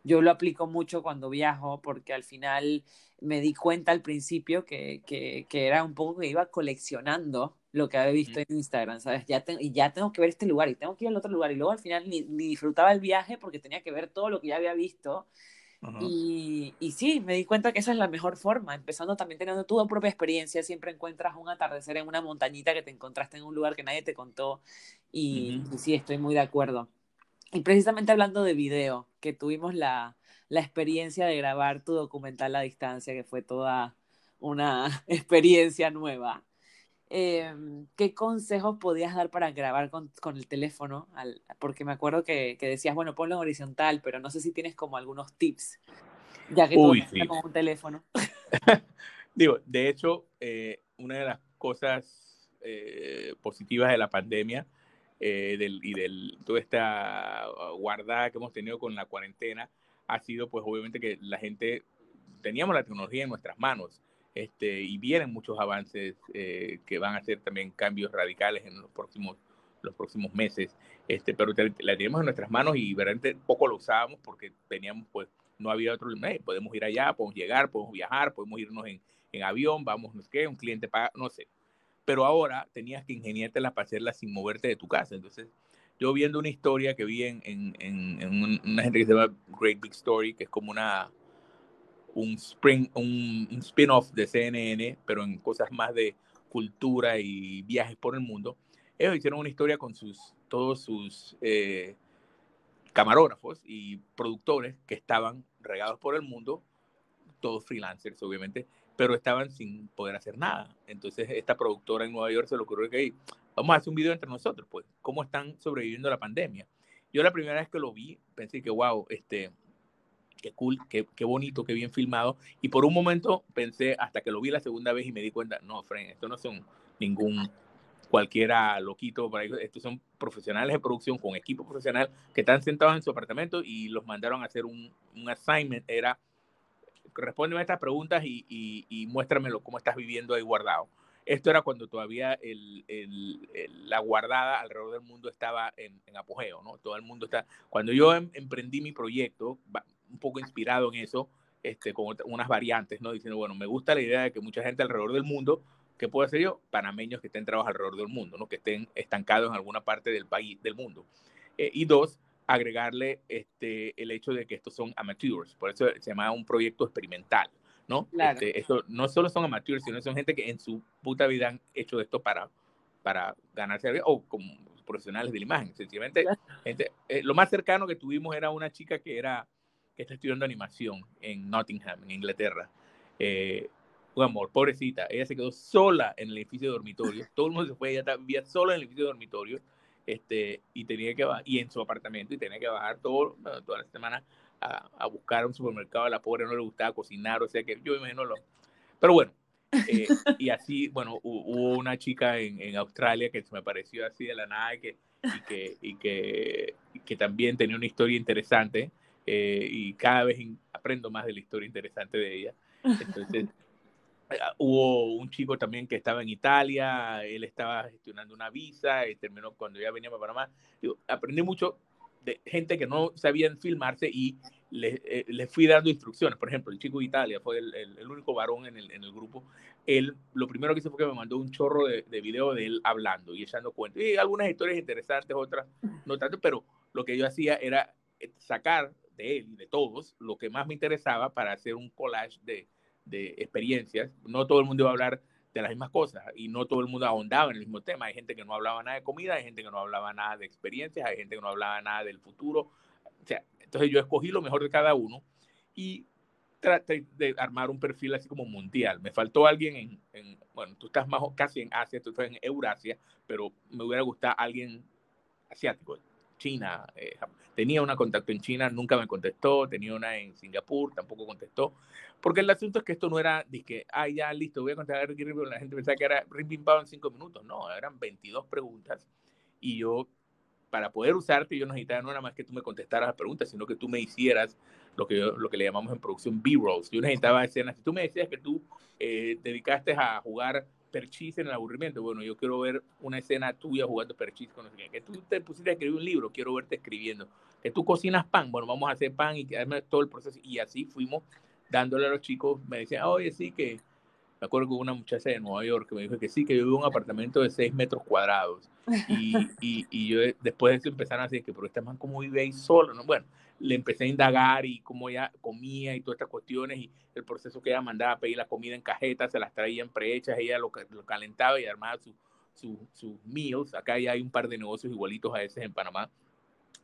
yo lo aplico mucho cuando viajo porque al final me di cuenta al principio que, que, que era un poco que iba coleccionando lo que había visto en Instagram, ¿sabes? Ya y ya tengo que ver este lugar y tengo que ir al otro lugar y luego al final ni, ni disfrutaba el viaje porque tenía que ver todo lo que ya había visto y, y, sí, me di cuenta que esa es la mejor forma, empezando también teniendo tu propia experiencia, siempre encuentras un atardecer en una montañita que te encontraste en un lugar que nadie te contó y, sí, estoy muy de acuerdo. Y precisamente hablando de video, que tuvimos la, la experiencia de grabar tu documental a distancia, que fue toda una experiencia nueva. Em, ¿qué consejos podías dar para grabar con, con el teléfono? porque me acuerdo que, que, decías, bueno, ponlo en horizontal, pero no sé si tienes como algunos tips, ya que Uy, tú con un teléfono. Digo, de hecho, eh, una de las cosas eh, positivas de la pandemia eh, del, y de toda esta guardada que hemos tenido con la cuarentena ha sido, pues, obviamente que la gente teníamos la tecnología en nuestras manos este, y vienen muchos avances eh, que van a hacer también cambios radicales en los próximos, los próximos meses, este, pero la tenemos en nuestras manos y verdaderamente poco lo usábamos porque teníamos, pues, no había otro, eh, podemos ir allá, podemos llegar, podemos viajar, podemos irnos en, en avión, vamos, no sé qué, un cliente paga, no sé. Pero ahora tenías que ingeniártela para hacerla sin moverte de tu casa. Entonces, yo viendo una historia que vi en, en, en una gente que se llama Great Big Story, que es como una, un, spring, un, spin-off de CNN, pero en cosas más de cultura y viajes por el mundo. Ellos hicieron una historia con sus, todos sus eh, camarógrafos y productores que estaban regados por el mundo, todos freelancers obviamente, pero estaban sin poder hacer nada. Entonces esta productora en Nueva York se le ocurrió que vamos a hacer un video entre nosotros, pues, cómo están sobreviviendo la pandemia. Yo la primera vez que lo vi pensé que, wow, este, qué cool, qué, qué, bonito, qué bien filmado. Y por un momento pensé, hasta que lo vi la segunda vez y me di cuenta, no, Fren, esto no son ningún cualquiera loquito. Estos son profesionales de producción con equipo profesional que están sentados en su apartamento y los mandaron a hacer un, un assignment. Era, respóndeme a estas preguntas y, y, y muéstramelo cómo estás viviendo ahí guardado. Esto era cuando todavía el, el, la guardada alrededor del mundo estaba en, en, apogeo, ¿no? Todo el mundo está... Cuando yo em, emprendí mi proyecto, un poco inspirado en eso, este, con unas variantes, ¿no? Diciendo, bueno, me gusta la idea de que mucha gente alrededor del mundo, ¿qué puedo hacer yo? Panameños que estén trabajando alrededor del mundo, ¿no? Que estén estancados en alguna parte del país, del mundo. Eh, y dos, agregarle este, el hecho de que estos son amateurs, por eso se llama un proyecto experimental. ¿no? Claro. Este, esto no solo son amateurs, sino son gente que en su puta vida han hecho esto para, para ganarse o como profesionales de la imagen. Sencillamente, gente, eh, lo más cercano que tuvimos era una chica que era que está estudiando animación en Nottingham, en Inglaterra. Eh, un amor, pobrecita, ella se quedó sola en el edificio de dormitorio, todo el mundo se fue, ella vivía sola en el edificio de dormitorio, este, y tenía que y en su apartamento, y tenía que bajar todo, toda la semana a, a, buscar un supermercado, a la pobre no le gustaba cocinar, o sea que yo imagino lo... Pero bueno, eh, y así, bueno, hubo una chica en, en, Australia que se me pareció así de la nada y que, y que, y que, y que también tenía una historia interesante eh, y cada vez aprendo más de la historia interesante de ella. Entonces, eh, hubo un chico también que estaba en Italia, él estaba gestionando una visa y terminó cuando ya venía para Panamá. Digo, aprendí mucho de gente que no sabían filmarse y les, eh, les, fui dando instrucciones. Por ejemplo, el chico de Italia fue el, el, el único varón en el, en el, grupo. Él lo primero que hizo fue que me mandó un chorro de, de video de él hablando y echando cuentos. Y algunas historias interesantes, otras no tanto, pero lo que yo hacía era sacar de él y de todos lo que más me interesaba para hacer un collage de, de experiencias. No todo el mundo iba a hablar de las mismas cosas y no todo el mundo ahondaba en el mismo tema. Hay gente que no hablaba nada de comida, hay gente que no hablaba nada de experiencias, hay gente que no hablaba nada del futuro. O sea, entonces yo escogí lo mejor de cada uno y traté de armar un perfil así como mundial. Me faltó alguien en, en bueno, tú estás más casi en Asia, tú estás en Eurasia, pero me hubiera gustado alguien asiático, China. Eh, tenía una contacto en China, nunca me contestó, tenía una en Singapur, tampoco contestó. Porque el asunto es que esto no era, dije, ah, ya listo, voy a contestar Ricky la gente pensaba que era Ricky en cinco minutos. No, eran 22 preguntas y yo, para poder usarte, yo necesitaba no nada más que tú me contestaras las preguntas, sino que tú me hicieras lo que, yo, lo que le llamamos en producción B-rolls. Yo necesitaba escenas. Si tú me decías que tú eh, dedicaste a jugar perchis en el aburrimiento. Bueno, yo quiero ver una escena tuya jugando perchis con no sé Que tú te pusiste a escribir un libro, quiero verte escribiendo. Que tú cocinas pan, bueno, vamos a hacer pan y todo el proceso. Y así fuimos dándole a los chicos. Me decían, oye, sí, que me acuerdo con una muchacha de Nueva York que me dijo que sí, que yo vivo un apartamento de 6 metros cuadrados. Y, y, y, yo después de eso empezaron a decir que, pero esta man, ¿cómo vive ahí solo? ¿no? Bueno, le empecé a indagar y cómo ella comía y todas estas cuestiones y el proceso que ella mandaba a pedir la comida en cajetas, se las traían prehechas, ella lo, lo calentaba y armaba sus su, su meals. Acá ya hay un par de negocios igualitos a esos en Panamá.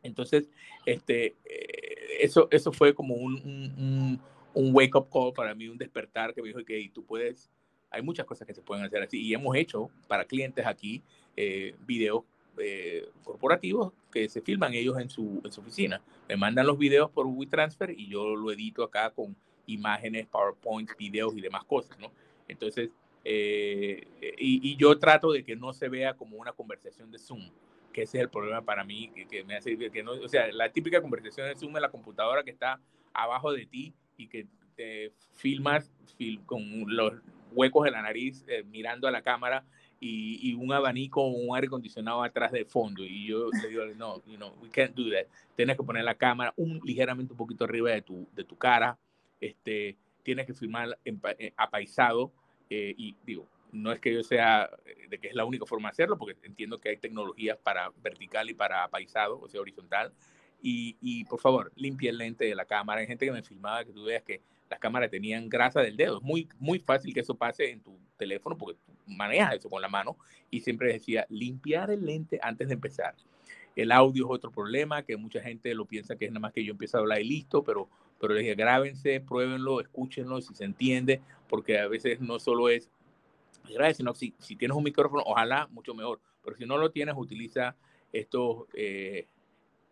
Entonces, este, eh, eso, eso fue como un, un, un wake-up call para mí, un despertar que me dijo que tú puedes, hay muchas cosas que se pueden hacer así y hemos hecho para clientes aquí eh, videos eh, corporativos que se filman ellos en su, oficina. Me mandan los videos por WeTransfer y yo lo edito acá con imágenes, PowerPoint, videos y demás cosas, ¿no? Entonces, eh, y, yo trato de que no se vea como una conversación de Zoom, que ese es el problema para mí, que, me hace que no, o sea, la típica conversación de Zoom es la computadora que está abajo de ti y que te filmas fil, con los huecos de la nariz eh, mirando a la cámara y, y, un abanico o un aire acondicionado atrás de fondo. Y yo le digo, no, you know, we can't do that. Tienes que poner la cámara un, ligeramente un poquito arriba de tu, de tu cara. Este, tienes que filmar en, apaisado. Eh, y digo, no es que yo sea de que es la única forma de hacerlo, porque entiendo que hay tecnologías para vertical y para apaisado, o sea, horizontal. Y, y por favor, limpia el lente de la cámara. Hay gente que me filmaba que tú veas que las cámaras tenían grasa del dedo. Es muy, muy fácil que eso pase en tu teléfono porque tú manejas eso con la mano y siempre decía limpiar el lente antes de empezar. El audio es otro problema que mucha gente lo piensa que es nada más que yo empiezo a hablar y listo, pero, pero les dije grábense, pruébenlo, escúchenlo si se entiende, porque a veces no solo es gracias, sino si, si tienes un micrófono, ojalá mucho mejor, pero si no lo tienes, utiliza estos eh,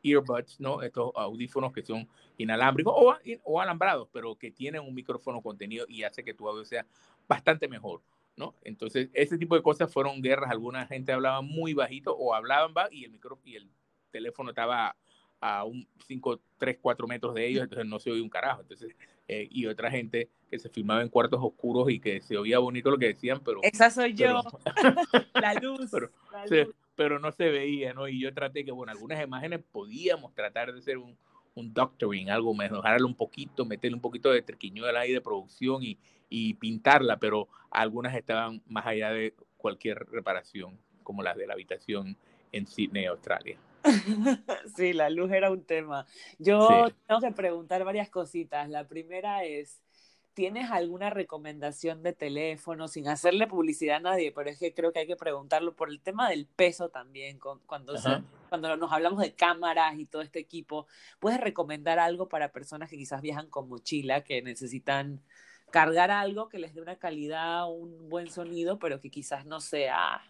earbuds, ¿no? Estos audífonos que son inalámbricos o, o, alambrados, pero que tienen un micrófono contenido y hace que tu audio sea bastante mejor. ¿no? Entonces, ese tipo de cosas fueron guerras. Alguna gente hablaba muy bajito o hablaban va y el micrófono y el teléfono estaba a un 5, 3, 4 metros de ellos, entonces no se oía un carajo. Entonces, eh, y otra gente que se filmaba en cuartos oscuros y que se oía bonito lo que decían, pero... Esa soy yo, la luz. Pero, no se veía, ¿no? Y yo traté que, bueno, algunas imágenes podíamos tratar de ser un, un doctoring, algo, mejorarlo un poquito, meterle un poquito de triquiñuela ahí de producción y, y pintarla, pero algunas estaban más allá de cualquier reparación, como las de la habitación en Sydney, Australia. sí, la luz era un tema. Yo tengo que preguntar varias cositas. La primera es, ¿tienes alguna recomendación de teléfono sin hacerle publicidad a nadie? Pero es que creo que hay que preguntarlo por el tema del peso también, cuando, cuando nos hablamos de cámaras y todo este equipo. ¿Puedes recomendar algo para personas que quizás viajan con mochila, que necesitan cargar algo que les dé una calidad, un buen sonido, pero que quizás no sea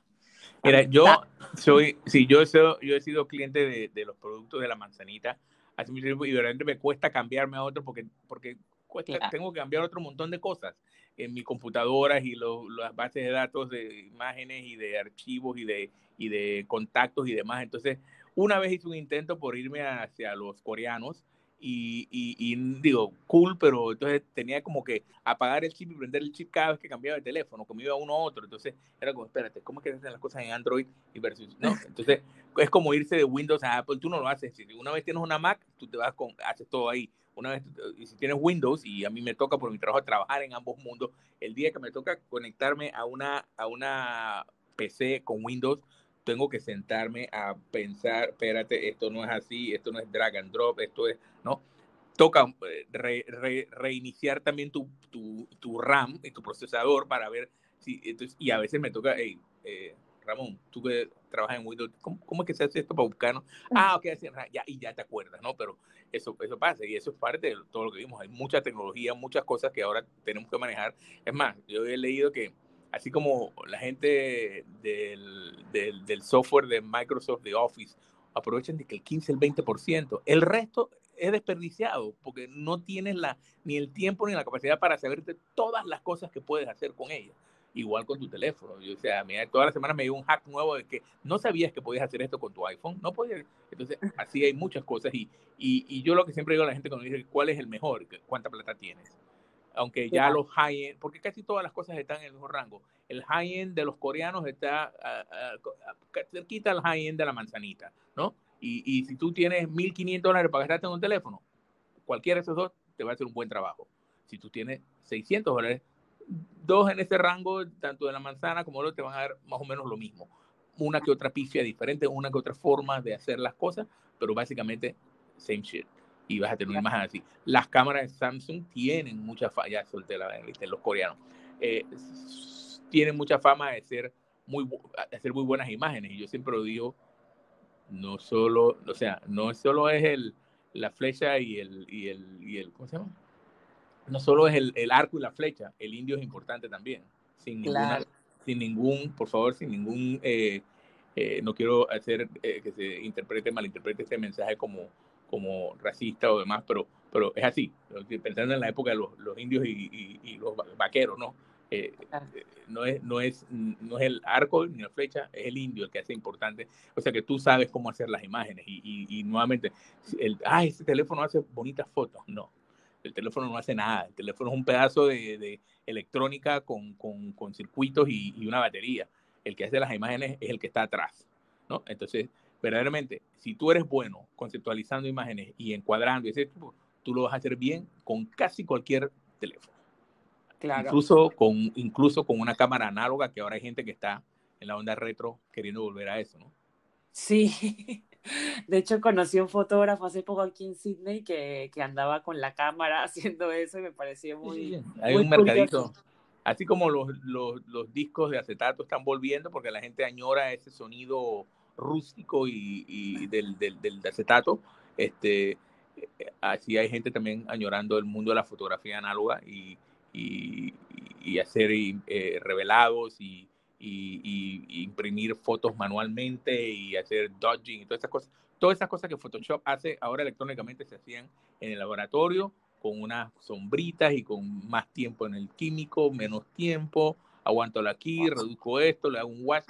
Mira, yo soy, sí, yo, soy, yo he sido cliente de, de, los productos de la manzanita hace mucho tiempo y realmente me cuesta cambiarme a otro porque, porque cuesta, tengo que cambiar otro montón de cosas en mi computadora y las bases de datos de imágenes y de archivos y de, y de contactos y demás. Entonces, una vez hice un intento por irme hacia los coreanos y, y, digo, cool, pero entonces tenía como que apagar el chip y prender el chip cada vez que cambiaba el teléfono, como iba uno a otro. Entonces era como, espérate, ¿cómo es que hacen las cosas en Android y versus, no? Entonces es como irse de Windows a Apple, tú no lo haces. Si una vez tienes una Mac, tú te vas con, haces todo ahí. Una vez, si tienes Windows, y a mí me toca por mi trabajo trabajar en ambos mundos, el día que me toca conectarme a una, a una PC con Windows, tengo que sentarme a pensar, espérate, esto no es así, esto no es drag and drop, esto es, ¿no? Toca eh, reiniciar también tu, tu, tu, RAM y tu procesador para ver si, entonces, y a veces me toca, eh, Ramón, tú que trabajas en Windows, ¿cómo, ¿cómo, es que se hace esto para buscarnos? Ah, ok, ya, y ya te acuerdas, ¿no? Pero eso, eso pasa y eso es parte de todo lo que vimos. Hay mucha tecnología, muchas cosas que ahora tenemos que manejar. Es más, yo he leído que así como la gente del, del, software de Microsoft, de Office, aprovechan de que el 15, el 20%, el resto es desperdiciado porque no tienes la, ni el tiempo ni la capacidad para saberte todas las cosas que puedes hacer con ella. Igual con tu teléfono. Yo, o sea, mira, todas las semanas me dio un hack nuevo de que no sabías que podías hacer esto con tu iPhone. No podías. Entonces, así hay muchas cosas. Y, y, y yo lo que siempre digo a la gente cuando dice cuál es el mejor, cuánta plata tienes aunque ya los high-end, porque casi todas las cosas están en el mismo rango. El high-end de los coreanos está cerquita al high-end de la manzanita, ¿no? Y, y, si tú tienes 1.500 dólares para gastarte en un teléfono, cualquiera de esos dos te va a hacer un buen trabajo. Si tú tienes 600 dólares, dos en ese rango, tanto de la manzana como el otro, te van a dar más o menos lo mismo. Una que otra pifia diferente, una que otra forma de hacer las cosas, pero básicamente same shit y vas a tener una imagen así. Las cámaras de Samsung tienen mucha fama, ya solté la los coreanos, eh, tienen mucha fama de ser muy, de hacer muy buenas imágenes y yo siempre lo digo, no solo, o sea, no solo es el, la flecha y el, y el, y el, ¿cómo se llama? No solo es el, el arco y la flecha, el indio es importante también, sin, ninguna, sin ningún, por favor, sin ningún, eh, eh, no quiero hacer que se interprete, malinterprete este mensaje como como racista o demás, pero, pero es así, pensando en la época de los, los indios y, y, los vaqueros, ¿no? Eh, eh, no, es, no, es, no es el arco ni la flecha, es el indio el que hace importante. O sea que tú sabes cómo hacer las imágenes y, y, nuevamente, el, ah, ese teléfono hace bonitas fotos. No, el teléfono no hace nada. El teléfono es un pedazo de, de electrónica con, con, con circuitos y, y, una batería. El que hace las imágenes es el que está atrás. ¿no? Entonces, verdaderamente, si tú eres bueno conceptualizando imágenes y encuadrando, ese tipo, tú lo vas a hacer bien con casi cualquier teléfono. Claro. Incluso con, incluso con una cámara análoga, que ahora hay gente que está en la onda retro queriendo volver a eso, ¿no? Sí, de hecho conocí a un fotógrafo hace poco aquí en Sydney que, que andaba con la cámara haciendo eso y me pareció muy... Hay un mercadito. Así como los, los, los discos de acetato están volviendo porque la gente añora ese sonido rústico y, del, del, del, acetato. Este, así hay gente también añorando el mundo de la fotografía análoga y, y, hacer eh, revelados y, imprimir fotos manualmente y hacer dodging y todas esas cosas. Todas esas cosas que Photoshop hace ahora electrónicamente se hacían en el laboratorio con unas sombritas y con más tiempo en el químico, menos tiempo, aguanto aquí, reduzco esto, le hago un wash.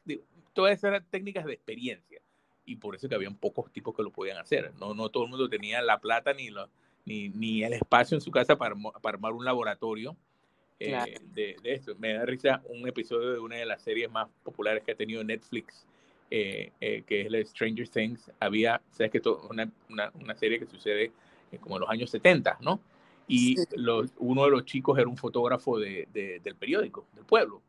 Todas esas eran técnicas de experiencia. Y por eso que habían pocos tipos que lo podían hacer. No, no todo el mundo tenía la plata ni, lo, ni, ni el espacio en su casa para, para armar un laboratorio eh, de, de, esto. Me da risa un episodio de una de las series más populares que ha tenido Netflix, eh, eh, que es la Stranger Things. Había, sabes que es una, una, una, serie que sucede como en los años 70, ¿no? Y los, uno de los chicos era un fotógrafo de, de, del periódico, del pueblo.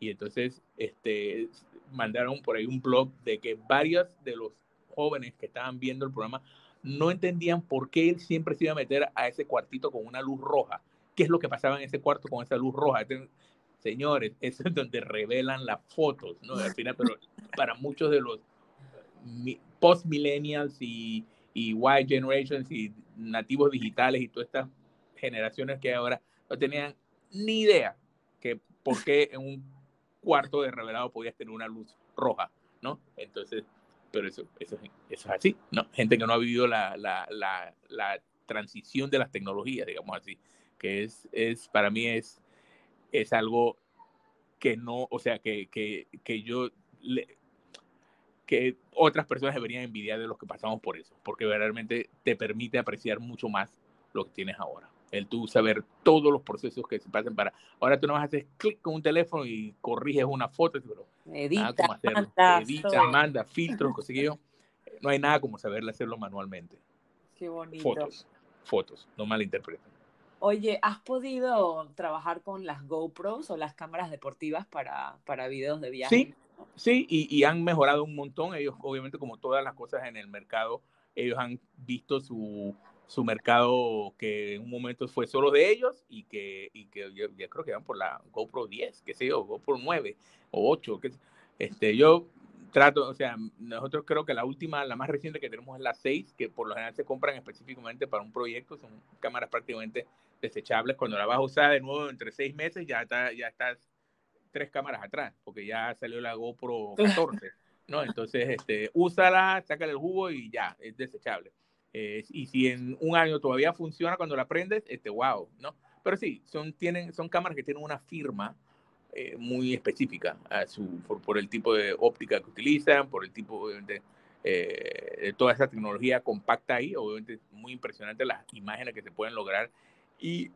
Y entonces este, mandaron por ahí un blog de que varios de los jóvenes que estaban viendo el programa no entendían por qué él siempre se iba a meter a ese cuartito con una luz roja qué es lo que pasaba en ese cuarto con esa luz roja. Señores, eso es donde revelan las fotos, ¿no? Al final, pero para muchos de los post-millennials y, y white generations y nativos digitales y todas estas generaciones que ahora no tenían ni idea que por qué en un cuarto de revelado podías tener una luz roja, ¿no? Entonces, pero eso, eso, eso es así, ¿no? Gente que no ha vivido la, la, la, la transición de las tecnologías, digamos así que es, es para mí es, es algo que no, o sea, que, que, que yo, le, que otras personas deberían envidiar de los que pasamos por eso, porque realmente te permite apreciar mucho más lo que tienes ahora. El tú saber todos los procesos que se pasan para. Ahora tú no vas a hacer clic con un teléfono y corriges una foto, pero edita, manda, edita, manda, filtros, yo. No hay nada como saberle hacerlo manualmente. Qué bonito. Fotos, fotos, no malinterpreten. Oye, ¿has podido trabajar con las GoPros o las cámaras deportivas para, para videos de viaje? Sí, sí, y, y, han mejorado un montón. Ellos, obviamente, como todas las cosas en el mercado, ellos han visto su, su mercado que en un momento fue solo de ellos y que, y que yo, ya creo que van por la GoPro 10, qué sé yo, GoPro 9 o 8. Que, este, yo trato, o sea, nosotros creo que la última, la más reciente que tenemos es la 6, que por lo general se compran específicamente para un proyecto, son cámaras prácticamente desechables. Cuando la vas a usar de nuevo entre seis meses, ya, está, ya estás tres cámaras atrás, porque ya salió la GoPro 14, ¿no? Entonces, este, úsala, sácale el jugo y ya, es desechable. Eh, y si en un año todavía funciona cuando la prendes, este, wow, ¿no? Pero sí, son, tienen, son cámaras que tienen una firma eh, muy específica a su, por, el tipo de óptica que utilizan, por el tipo de, eh, de toda esa tecnología compacta ahí. Obviamente, muy impresionante las imágenes que se pueden lograr y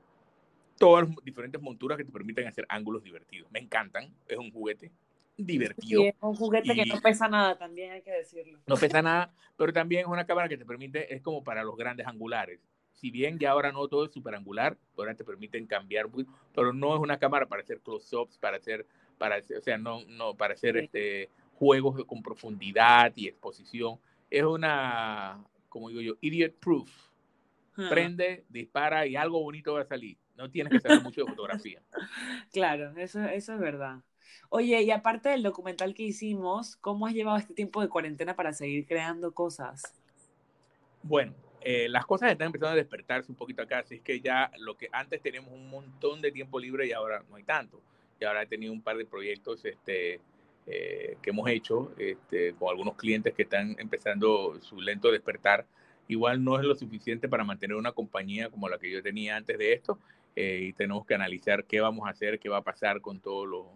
todas las diferentes monturas que te permiten hacer ángulos divertidos. Me encantan, es un juguete divertido. Sí, es un juguete que no pesa nada, también hay que decirlo. No pesa nada, pero también es una cámara que te permite, es como para los grandes angulares si bien ya ahora no todo es super angular, ahora te permiten cambiar, pero no es una cámara para hacer close-ups, para hacer, para o sea, no, no, para hacer este, juegos con profundidad y exposición. Es una, como digo yo, idiot proof. Prende, dispara y algo bonito va a salir. No tienes que saber mucho de fotografía. Claro, eso, eso es verdad. Oye, y aparte del documental que hicimos, ¿cómo has llevado este tiempo de cuarentena para seguir creando cosas? Bueno, eh, las cosas están empezando a despertarse un poquito acá, así es que ya lo que antes teníamos un montón de tiempo libre y ahora no hay tanto. Y ahora he tenido un par de proyectos este, eh, que hemos hecho este, con algunos clientes que están empezando su lento despertar. Igual no es lo suficiente para mantener una compañía como la que yo tenía antes de esto eh, y tenemos que analizar qué vamos a hacer, qué va a pasar con todo lo,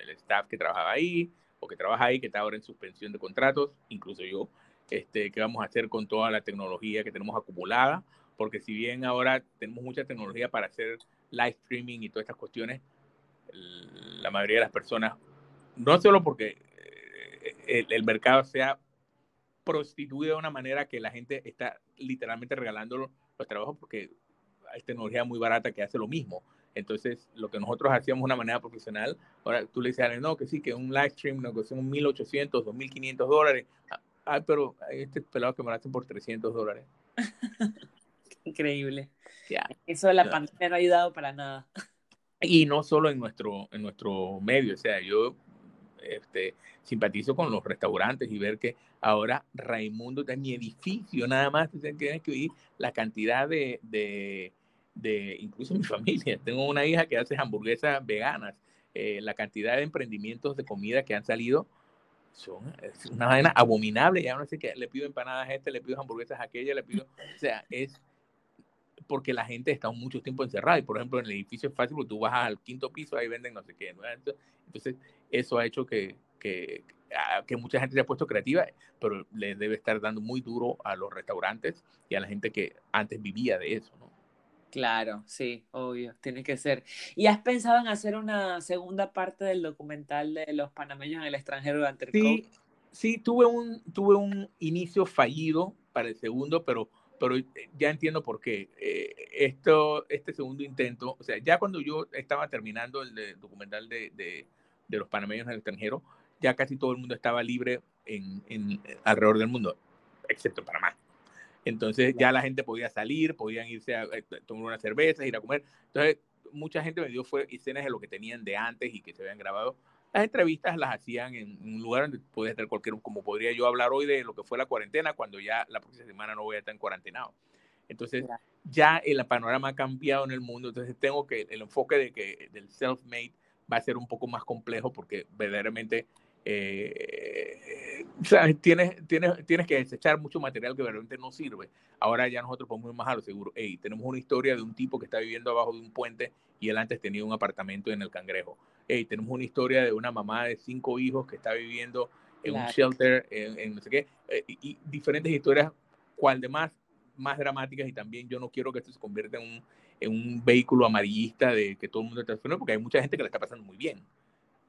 el staff que trabajaba ahí o que trabaja ahí, que está ahora en suspensión de contratos, incluso yo este, qué vamos a hacer con toda la tecnología que tenemos acumulada, porque si bien ahora tenemos mucha tecnología para hacer live streaming y todas estas cuestiones, la mayoría de las personas, no solo porque eh, el, mercado sea prostituido de una manera que la gente está literalmente regalando los, trabajos porque hay tecnología muy barata que hace lo mismo. Entonces, lo que nosotros hacíamos de una manera profesional, ahora tú le dices, no, que sí, que un live stream nos cuesta 1.800, 2.500 dólares. Ay, pero este pelado que me lo hacen por 300 dólares. Increíble. Eso de la pandemia no ha ayudado para nada. Y no solo en nuestro, en nuestro medio, o sea, yo este, simpatizo con los restaurantes y ver que ahora Raimundo está en mi edificio, nada más tienes que oír la cantidad de, de, de, incluso mi familia, tengo una hija que hace hamburguesas veganas, eh, la cantidad de emprendimientos de comida que han salido son es una vaina abominable. Ya no sé qué, le pido empanadas a este, le pido hamburguesas a aquella, le pido. O sea, es porque la gente está mucho tiempo encerrada. Y por ejemplo, en el edificio es fácil porque tú vas al quinto piso, ahí venden no sé qué. Entonces, eso ha hecho que, que, que mucha gente se ha puesto creativa, pero le debe estar dando muy duro a los restaurantes y a la gente que antes vivía de eso, ¿no? Claro, sí, obvio, tiene que ser. ¿Y has pensado en hacer una segunda parte del documental de los panameños en el extranjero durante el sí, Sí, tuve un, tuve un inicio fallido para el segundo, pero, pero ya entiendo por qué. Eh, esto, este segundo intento, o sea, ya cuando yo estaba terminando el documental de, de, de, los panameños en el extranjero, ya casi todo el mundo estaba libre en, en alrededor del mundo, excepto Panamá. Entonces ya la gente podía salir, podían irse a, eh, tomar una cerveza, ir a comer. Entonces mucha gente me dio fue escenas de lo que tenían de antes y que se habían grabado. Las entrevistas las hacían en un lugar donde podía estar cualquier, como podría yo hablar hoy de lo que fue la cuarentena, cuando ya la próxima semana no voy a estar en cuarentenado. Entonces ya el panorama ha cambiado en el mundo, entonces tengo que, el enfoque de que del self-made va a ser un poco más complejo porque verdaderamente eh, tienes, tienes, tienes que desechar mucho material que realmente no sirve. Ahora ya nosotros podemos ir más a lo seguro. Hey, tenemos una historia de un tipo que está viviendo abajo de un puente y él antes tenía un apartamento en el Cangrejo. Hey, tenemos una historia de una mamá de cinco hijos que está viviendo en un shelter, en, no sé qué, eh, y, diferentes historias, cual de más, más dramáticas y también yo no quiero que esto se convierta en un, en un vehículo amarillista de que todo el mundo está porque hay mucha gente que le está pasando muy bien.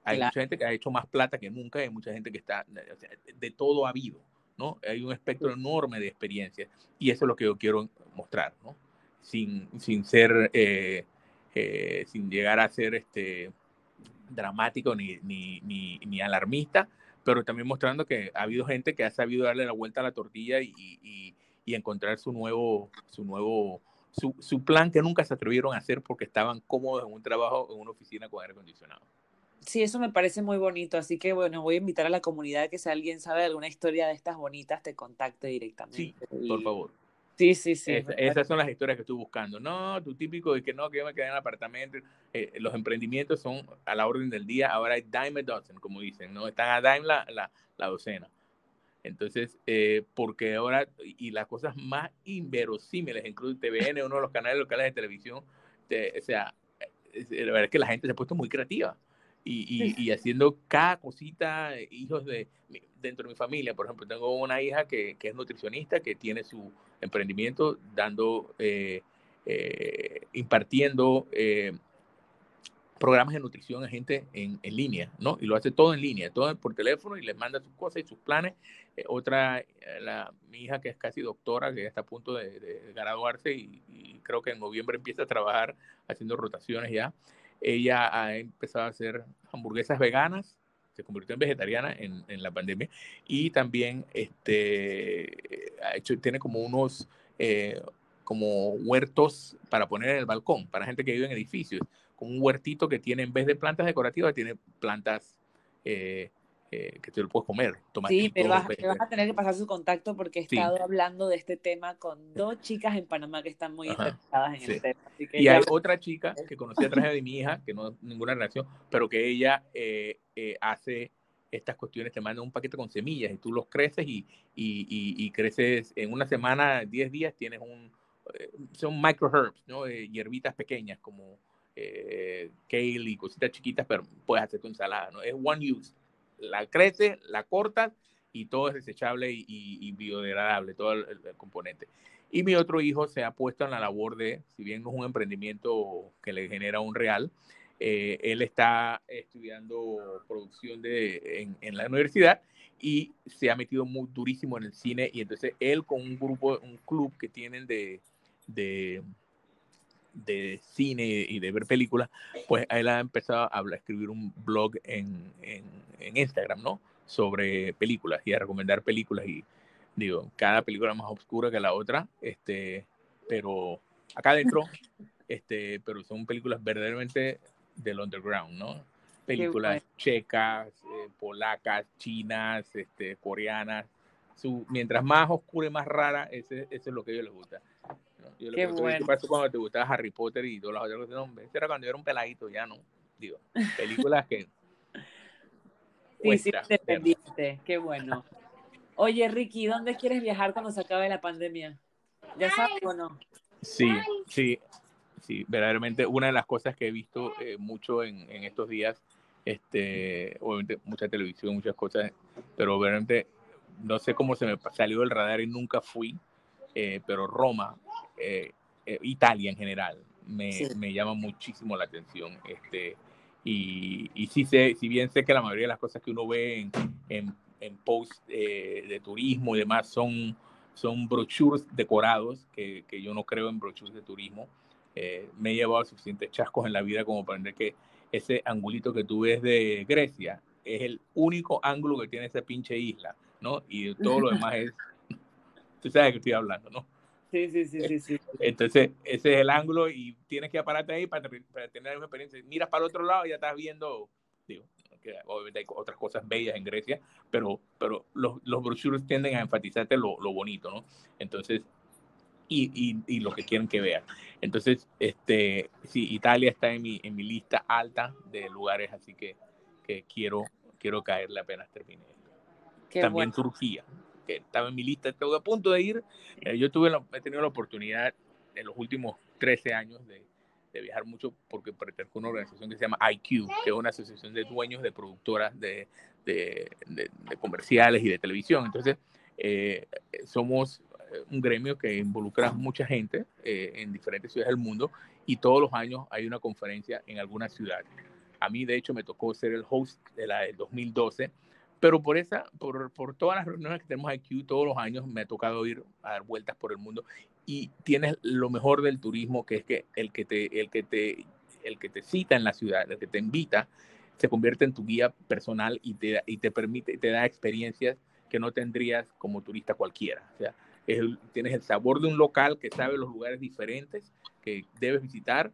Hay mucha gente que ha hecho más plata que nunca, hay mucha gente que está, de todo ha habido, ¿no? Hay un espectro enorme de experiencias y eso es lo que yo quiero mostrar, ¿no? Sin, sin ser, eh, eh, sin llegar a ser este, dramático ni, ni, ni, ni, alarmista, pero también mostrando que ha habido gente que ha sabido darle la vuelta a la tortilla y, y, y encontrar su nuevo, su nuevo, su, su plan que nunca se atrevieron a hacer porque estaban cómodos en un trabajo, en una oficina con aire acondicionado. Sí, eso me parece muy bonito, así que bueno, voy a invitar a la comunidad que si alguien sabe alguna historia de estas bonitas, te contacte directamente. Sí, por favor. Sí, sí, sí. esas son las historias que estoy buscando. No, tu típico de que no, que yo me quedé en el apartamento. Eh, los emprendimientos son a la orden del día. Ahora hay dime dozen, como dicen, ¿no? Están a dime la, la, la docena. Entonces, eh, porque ahora, y las cosas más inverosímiles, incluso TVN, uno de los canales locales de televisión, o sea, la verdad es que la gente se ha puesto muy creativa y, haciendo cada cosita, hijos de dentro de mi familia. Por ejemplo, tengo una hija que, es nutricionista, que tiene su emprendimiento dando, eh, eh, impartiendo eh, programas de nutrición a gente en, línea, ¿no? Y lo hace todo en línea, todo por teléfono y les manda sus cosas y sus planes. otra, la, mi hija que es casi doctora, que ya está a punto de, graduarse y, y, creo que en noviembre empieza a trabajar haciendo rotaciones ya. Ella ha empezado a hacer hamburguesas veganas, se convirtió en vegetariana en, la pandemia y también este, ha hecho, tiene como unos eh, como huertos para poner en el balcón, para gente que vive en edificios, con un huertito que tiene en vez de plantas decorativas, tiene plantas eh, eh, que te lo puedes comer. Sí, pero vas, a tener que pasar su contacto porque he estado hablando de este tema con dos chicas en Panamá que están muy interesadas en el tema. y hay otra chica que conocí a través de mi hija, que no ninguna relación, pero que ella eh, eh, hace estas cuestiones, te manda un paquete con semillas y tú los creces y, y, y, creces en una semana, 10 días, tienes un, son micro herbs, ¿no? hierbitas pequeñas como kale y cositas chiquitas, pero puedes hacer tu ensalada, ¿no? Es one use la crece, la cortas y todo es desechable y, biodegradable, todo el, componente. Y mi otro hijo se ha puesto en la labor de, si bien no es un emprendimiento que le genera un real, eh, él está estudiando producción de, en, la universidad y se ha metido muy durísimo en el cine y entonces él con un grupo, un club que tienen de, de cine y de ver películas, pues él ha empezado a, escribir un blog en, en, en, Instagram, ¿no? Sobre películas y a recomendar películas y digo, cada película más oscura que la otra, este, pero acá adentro, este, pero son películas verdaderamente del underground, ¿no? Películas checas, eh, polacas, chinas, este, coreanas. Su, mientras más oscura y más rara, ese, ese es lo que a ellos les gusta. Yo Qué bueno. ¿Qué pasó cuando te gustaba Harry Potter y todas las otras cosas? No, ese era cuando yo era un peladito, ya no. Digo, películas que. sí, sí, te Qué bueno. Oye, Ricky, ¿dónde quieres viajar cuando se acabe la pandemia? ¿Ya sabes o no? Sí, sí, sí, verdaderamente una de las cosas que he visto eh, mucho en, en, estos días, este, obviamente mucha televisión, muchas cosas, pero verdaderamente no sé cómo se me salió del radar y nunca fui, eh, pero Roma, eh, eh, Italia en general, me, sí. me, llama muchísimo la atención. Este, y, y sí sé, si bien sé que la mayoría de las cosas que uno ve en, en, en posts de turismo y demás son son brochures decorados, que, que, yo no creo en brochures de turismo. Eh, me he llevado suficientes chascos en la vida como para entender que ese angulito que tú ves de Grecia es el único ángulo que tiene esa pinche isla, ¿no? Y todo lo demás es, tú sabes que estoy hablando, ¿no? Sí, sí, sí, sí, sí. Entonces, ese es el ángulo y tienes que pararte ahí para, para tener una experiencia. Miras para el otro lado y ya estás viendo, digo, que obviamente hay otras cosas bellas en Grecia, pero, pero los, los brochures tienden a enfatizarte lo, lo bonito, ¿no? Entonces, y, y, y, lo que quieren que vean. Entonces, este, sí, Italia está en mi, en mi lista alta de lugares, así que, que quiero, quiero caerle apenas termine. Qué También bueno. Turquía, que estaba en mi lista, estoy a punto de ir. Eh, yo tuve la, he tenido la oportunidad en los últimos 13 años de, de viajar mucho porque pertenezco a una organización que se llama IQ, que es una asociación de dueños de productoras de, de, de, de comerciales y de televisión. Entonces, eh, somos un gremio que involucra mucha gente eh, en diferentes ciudades del mundo y todos los años hay una conferencia en alguna ciudad. A mí, de hecho, me tocó ser el host de la del 2012, pero por, esa, por, por todas las reuniones que tenemos aquí todos los años, me ha tocado ir a dar vueltas por el mundo y tienes lo mejor del turismo, que es que el que te, el que te, el que te cita en la ciudad, el que te invita, se convierte en tu guía personal y te, y te permite, te da experiencias que no tendrías como turista cualquiera. O sea, el, tienes el sabor de un local que sabe los lugares diferentes que debes visitar.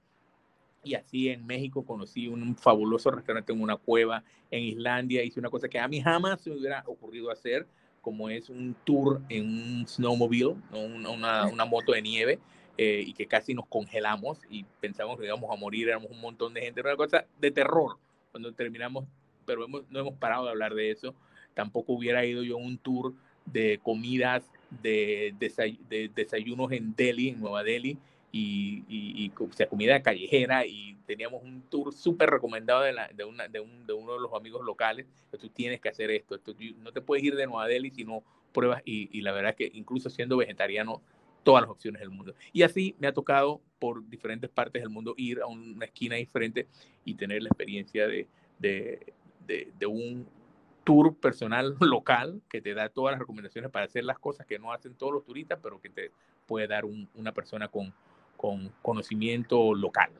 Y así en México conocí un fabuloso restaurante en una cueva, en Islandia hice una cosa que a mí jamás se me hubiera ocurrido hacer, como es un tour en un snowmobile, ¿no? una, una, moto de nieve, eh, y que casi nos congelamos y pensamos que íbamos a morir, éramos un montón de gente, era una cosa de terror cuando terminamos, pero hemos, no hemos parado de hablar de eso. Tampoco hubiera ido yo a un tour de comidas de, de, desayunos en Delhi, en Nueva Delhi, y, y, o sea, comida callejera, y teníamos un tour súper recomendado de, la, de, una, de, un, de, uno de los amigos locales, tú tienes que hacer esto, esto, no te puedes ir de Nueva Delhi si no pruebas, y, y la verdad es que incluso siendo vegetariano, todas las opciones del mundo. Y así me ha tocado por diferentes partes del mundo ir a una esquina diferente y tener la experiencia de, de, de, de un tour personal local que te da todas las recomendaciones para hacer las cosas que no hacen todos los turistas, pero que te puede dar un, una persona con, con conocimiento local.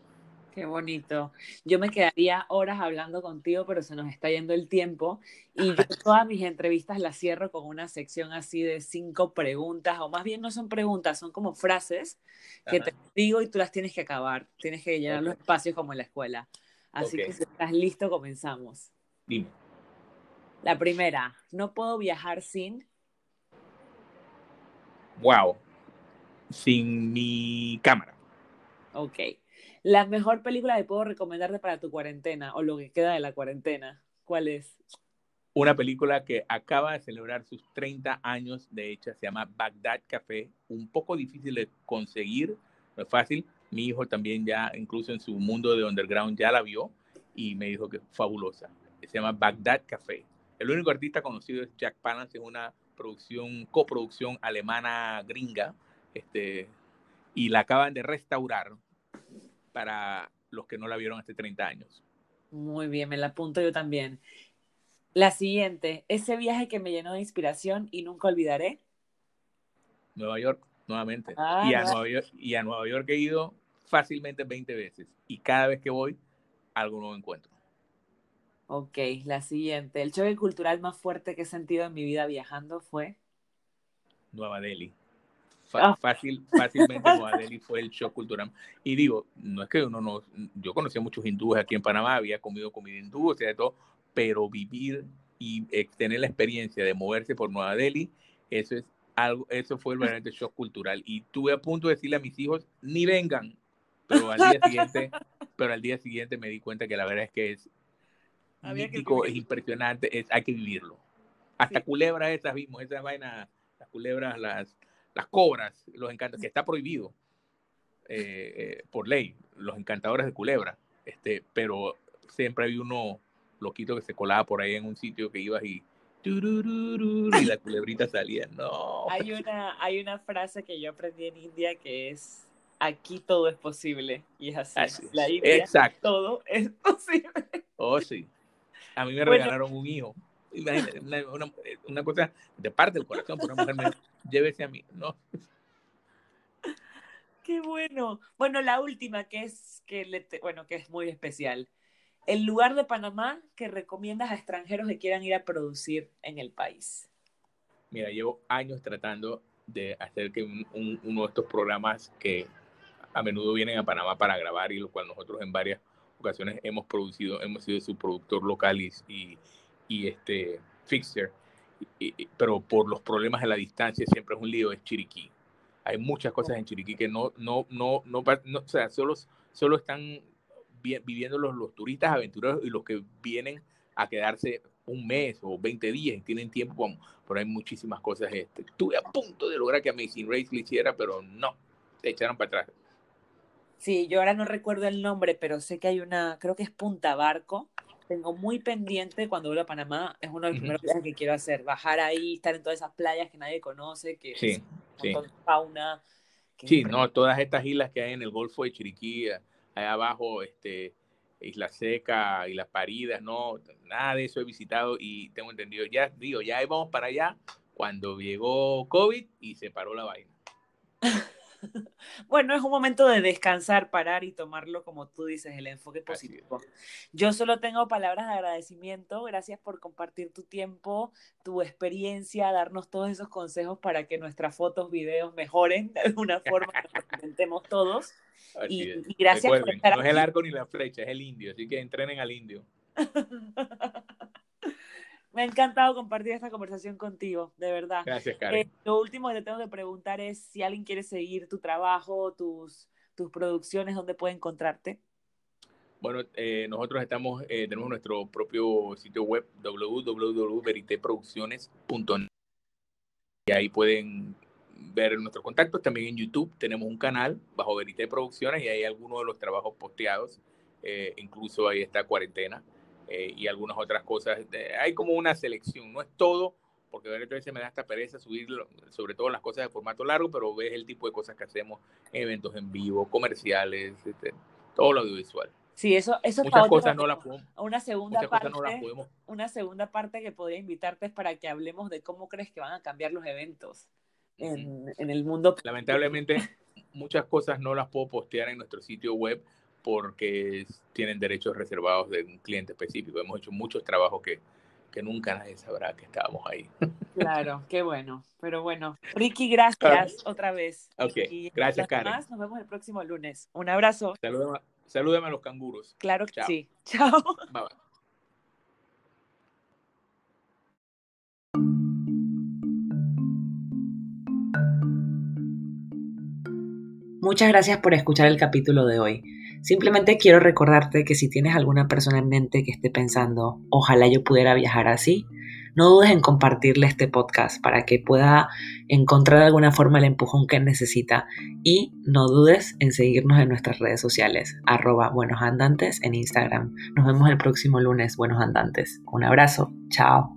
Qué bonito. Yo me quedaría horas hablando contigo, pero se nos está yendo el tiempo. Y yo todas mis entrevistas las cierro con una sección así de cinco preguntas, o más bien no son preguntas, son como frases que Ajá. te digo y tú las tienes que acabar. Tienes que llenar okay. los espacios como en la escuela. Así okay. que si estás listo, comenzamos. Dime. La primera, no puedo viajar sin. Wow. Sin mi cámara. Ok. La mejor película que puedo recomendarte para tu cuarentena o lo que queda de la cuarentena, ¿cuál es? Una película que acaba de celebrar sus 30 años de hecha, se llama Bagdad Café, un poco difícil de conseguir, no es fácil. Mi hijo también ya, incluso en su mundo de underground, ya la vio y me dijo que es fabulosa. Se llama Bagdad Café. El único artista conocido es Jack Palance, es una producción, coproducción alemana gringa, este, y la acaban de restaurar para los que no la vieron hace 30 años. Muy bien, me la apunto yo también. La siguiente, ese viaje que me llenó de inspiración y nunca olvidaré. Nueva York, nuevamente. Ah, y, a. Nueva York, y a Nueva York he ido fácilmente 20 veces. Y cada vez que voy, algo nuevo encuentro. Ok, la siguiente. El choque cultural más fuerte que he sentido en mi vida viajando fue. Nueva Delhi. Oh. Fácil, fácilmente Nueva Delhi fue el shock cultural. Y digo, no es que uno no. Yo conocía muchos hindúes aquí en Panamá, había comido comida hindú, o sea, de todo, pero vivir y tener la experiencia de moverse por Nueva Delhi, eso es algo, eso fue el verdadero shock cultural. Y tuve a punto de decirle a mis hijos, ni vengan. Pero al día siguiente, pero al día siguiente me di cuenta que la verdad es que es mítico, es impresionante, es, hay que vivirlo. Hasta sí. culebras esas vimos, esas vainas, las culebras, las, las cobras, los encantos, que está prohibido. eh, por ley, los encantadores de culebra, este, pero siempre había uno loquito que se colaba por ahí en un sitio que ibas y y la culebrita salía. No. Hay una, hay una frase que yo aprendí en India que es aquí todo es posible. Y es así. La India, Exacto. todo es posible. Oh, sí. A mí me regalaron un hijo. Una, una, cosa de parte del corazón, una mujer me llévese a mí. No. Qué bueno. Bueno, la última que es que le bueno, que es muy especial el lugar de Panamá que recomiendas a extranjeros que quieran ir a producir en el país? Mira, llevo años tratando de hacer que uno de estos programas que a menudo vienen a Panamá para grabar y lo cual nosotros en varias ocasiones hemos producido, hemos sido su productor local y, y, este fixer, pero por los problemas de la distancia siempre es un lío, es Chiriquí. Hay muchas cosas en Chiriquí que no, no, no, no, no o sea, solo, solo están viviendo los, los turistas aventureros y los que vienen a quedarse un mes o 20 días y tienen tiempo, pero hay muchísimas cosas. Este. Estuve a punto de lograr que Amazing Race lo hiciera, pero no, se echaron para atrás. Sí, yo ahora no recuerdo el nombre, pero sé que hay una, creo que es Punta Barco. Tengo muy pendiente cuando vuelvo a Panamá, es uno de los primeros viajes que quiero hacer, bajar ahí, estar en todas esas playas que nadie conoce, que sí, sí. fauna. sí, no, todas estas islas que hay en el Golfo de Chiriquí, allá abajo, este, Isla Seca y las Paridas, no, nada de eso he visitado y tengo entendido, ya digo, ya íbamos para allá cuando llegó COVID y se paró la vaina. bueno, es un momento de descansar, parar y tomarlo como tú dices, el enfoque positivo. Yo solo tengo palabras de agradecimiento. Gracias por compartir tu tiempo, tu experiencia, darnos todos esos consejos para que nuestras fotos, videos mejoren de alguna forma, que nos todos. y, gracias por estar No es el arco ni la flecha, es el indio, así que entrenen al indio. Me ha encantado compartir esta conversación contigo, de verdad. Gracias, Karen. Eh, lo último que te tengo que preguntar es si alguien quiere seguir tu trabajo, tus, tus producciones, ¿dónde puede encontrarte? Bueno, eh, nosotros estamos, eh, tenemos nuestro propio sitio web www.veriteproducciones.net y ahí pueden ver nuestros contactos. También en YouTube tenemos un canal bajo Verité Producciones y hay algunos de los trabajos posteados. incluso ahí está Cuarentena. Eh, y algunas otras cosas. hay como una selección, no es todo, porque a veces me da esta pereza subir, sobre todo las cosas de formato largo, pero ves el tipo de cosas que hacemos, eventos en vivo, comerciales, este, todo lo audiovisual. Sí, eso, eso Muchas cosas no las podemos. Una segunda parte, una segunda parte que podría invitarte es para que hablemos de cómo crees que van a cambiar los eventos en, en el mundo. Lamentablemente, muchas cosas no las puedo postear en nuestro sitio web porque tienen derechos reservados de un cliente específico. Hemos hecho muchos trabajos que, que nunca nadie sabrá que estábamos ahí. Claro, qué bueno. Pero bueno, Ricky, gracias otra vez. Ok, gracias, Karen. Nos vemos el próximo lunes. Un abrazo. Salúdame, a los canguros. Claro que sí. Chao. Bye, bye. Muchas gracias por escuchar el capítulo de hoy. Simplemente quiero recordarte que si tienes alguna persona en mente que esté pensando, ojalá yo pudiera viajar así, no dudes en compartirle este podcast para que pueda encontrar de alguna forma el empujón que necesita y no dudes en seguirnos en nuestras redes sociales, arroba buenos andantes en Instagram. Nos vemos el próximo lunes, buenos andantes. Un abrazo, chao.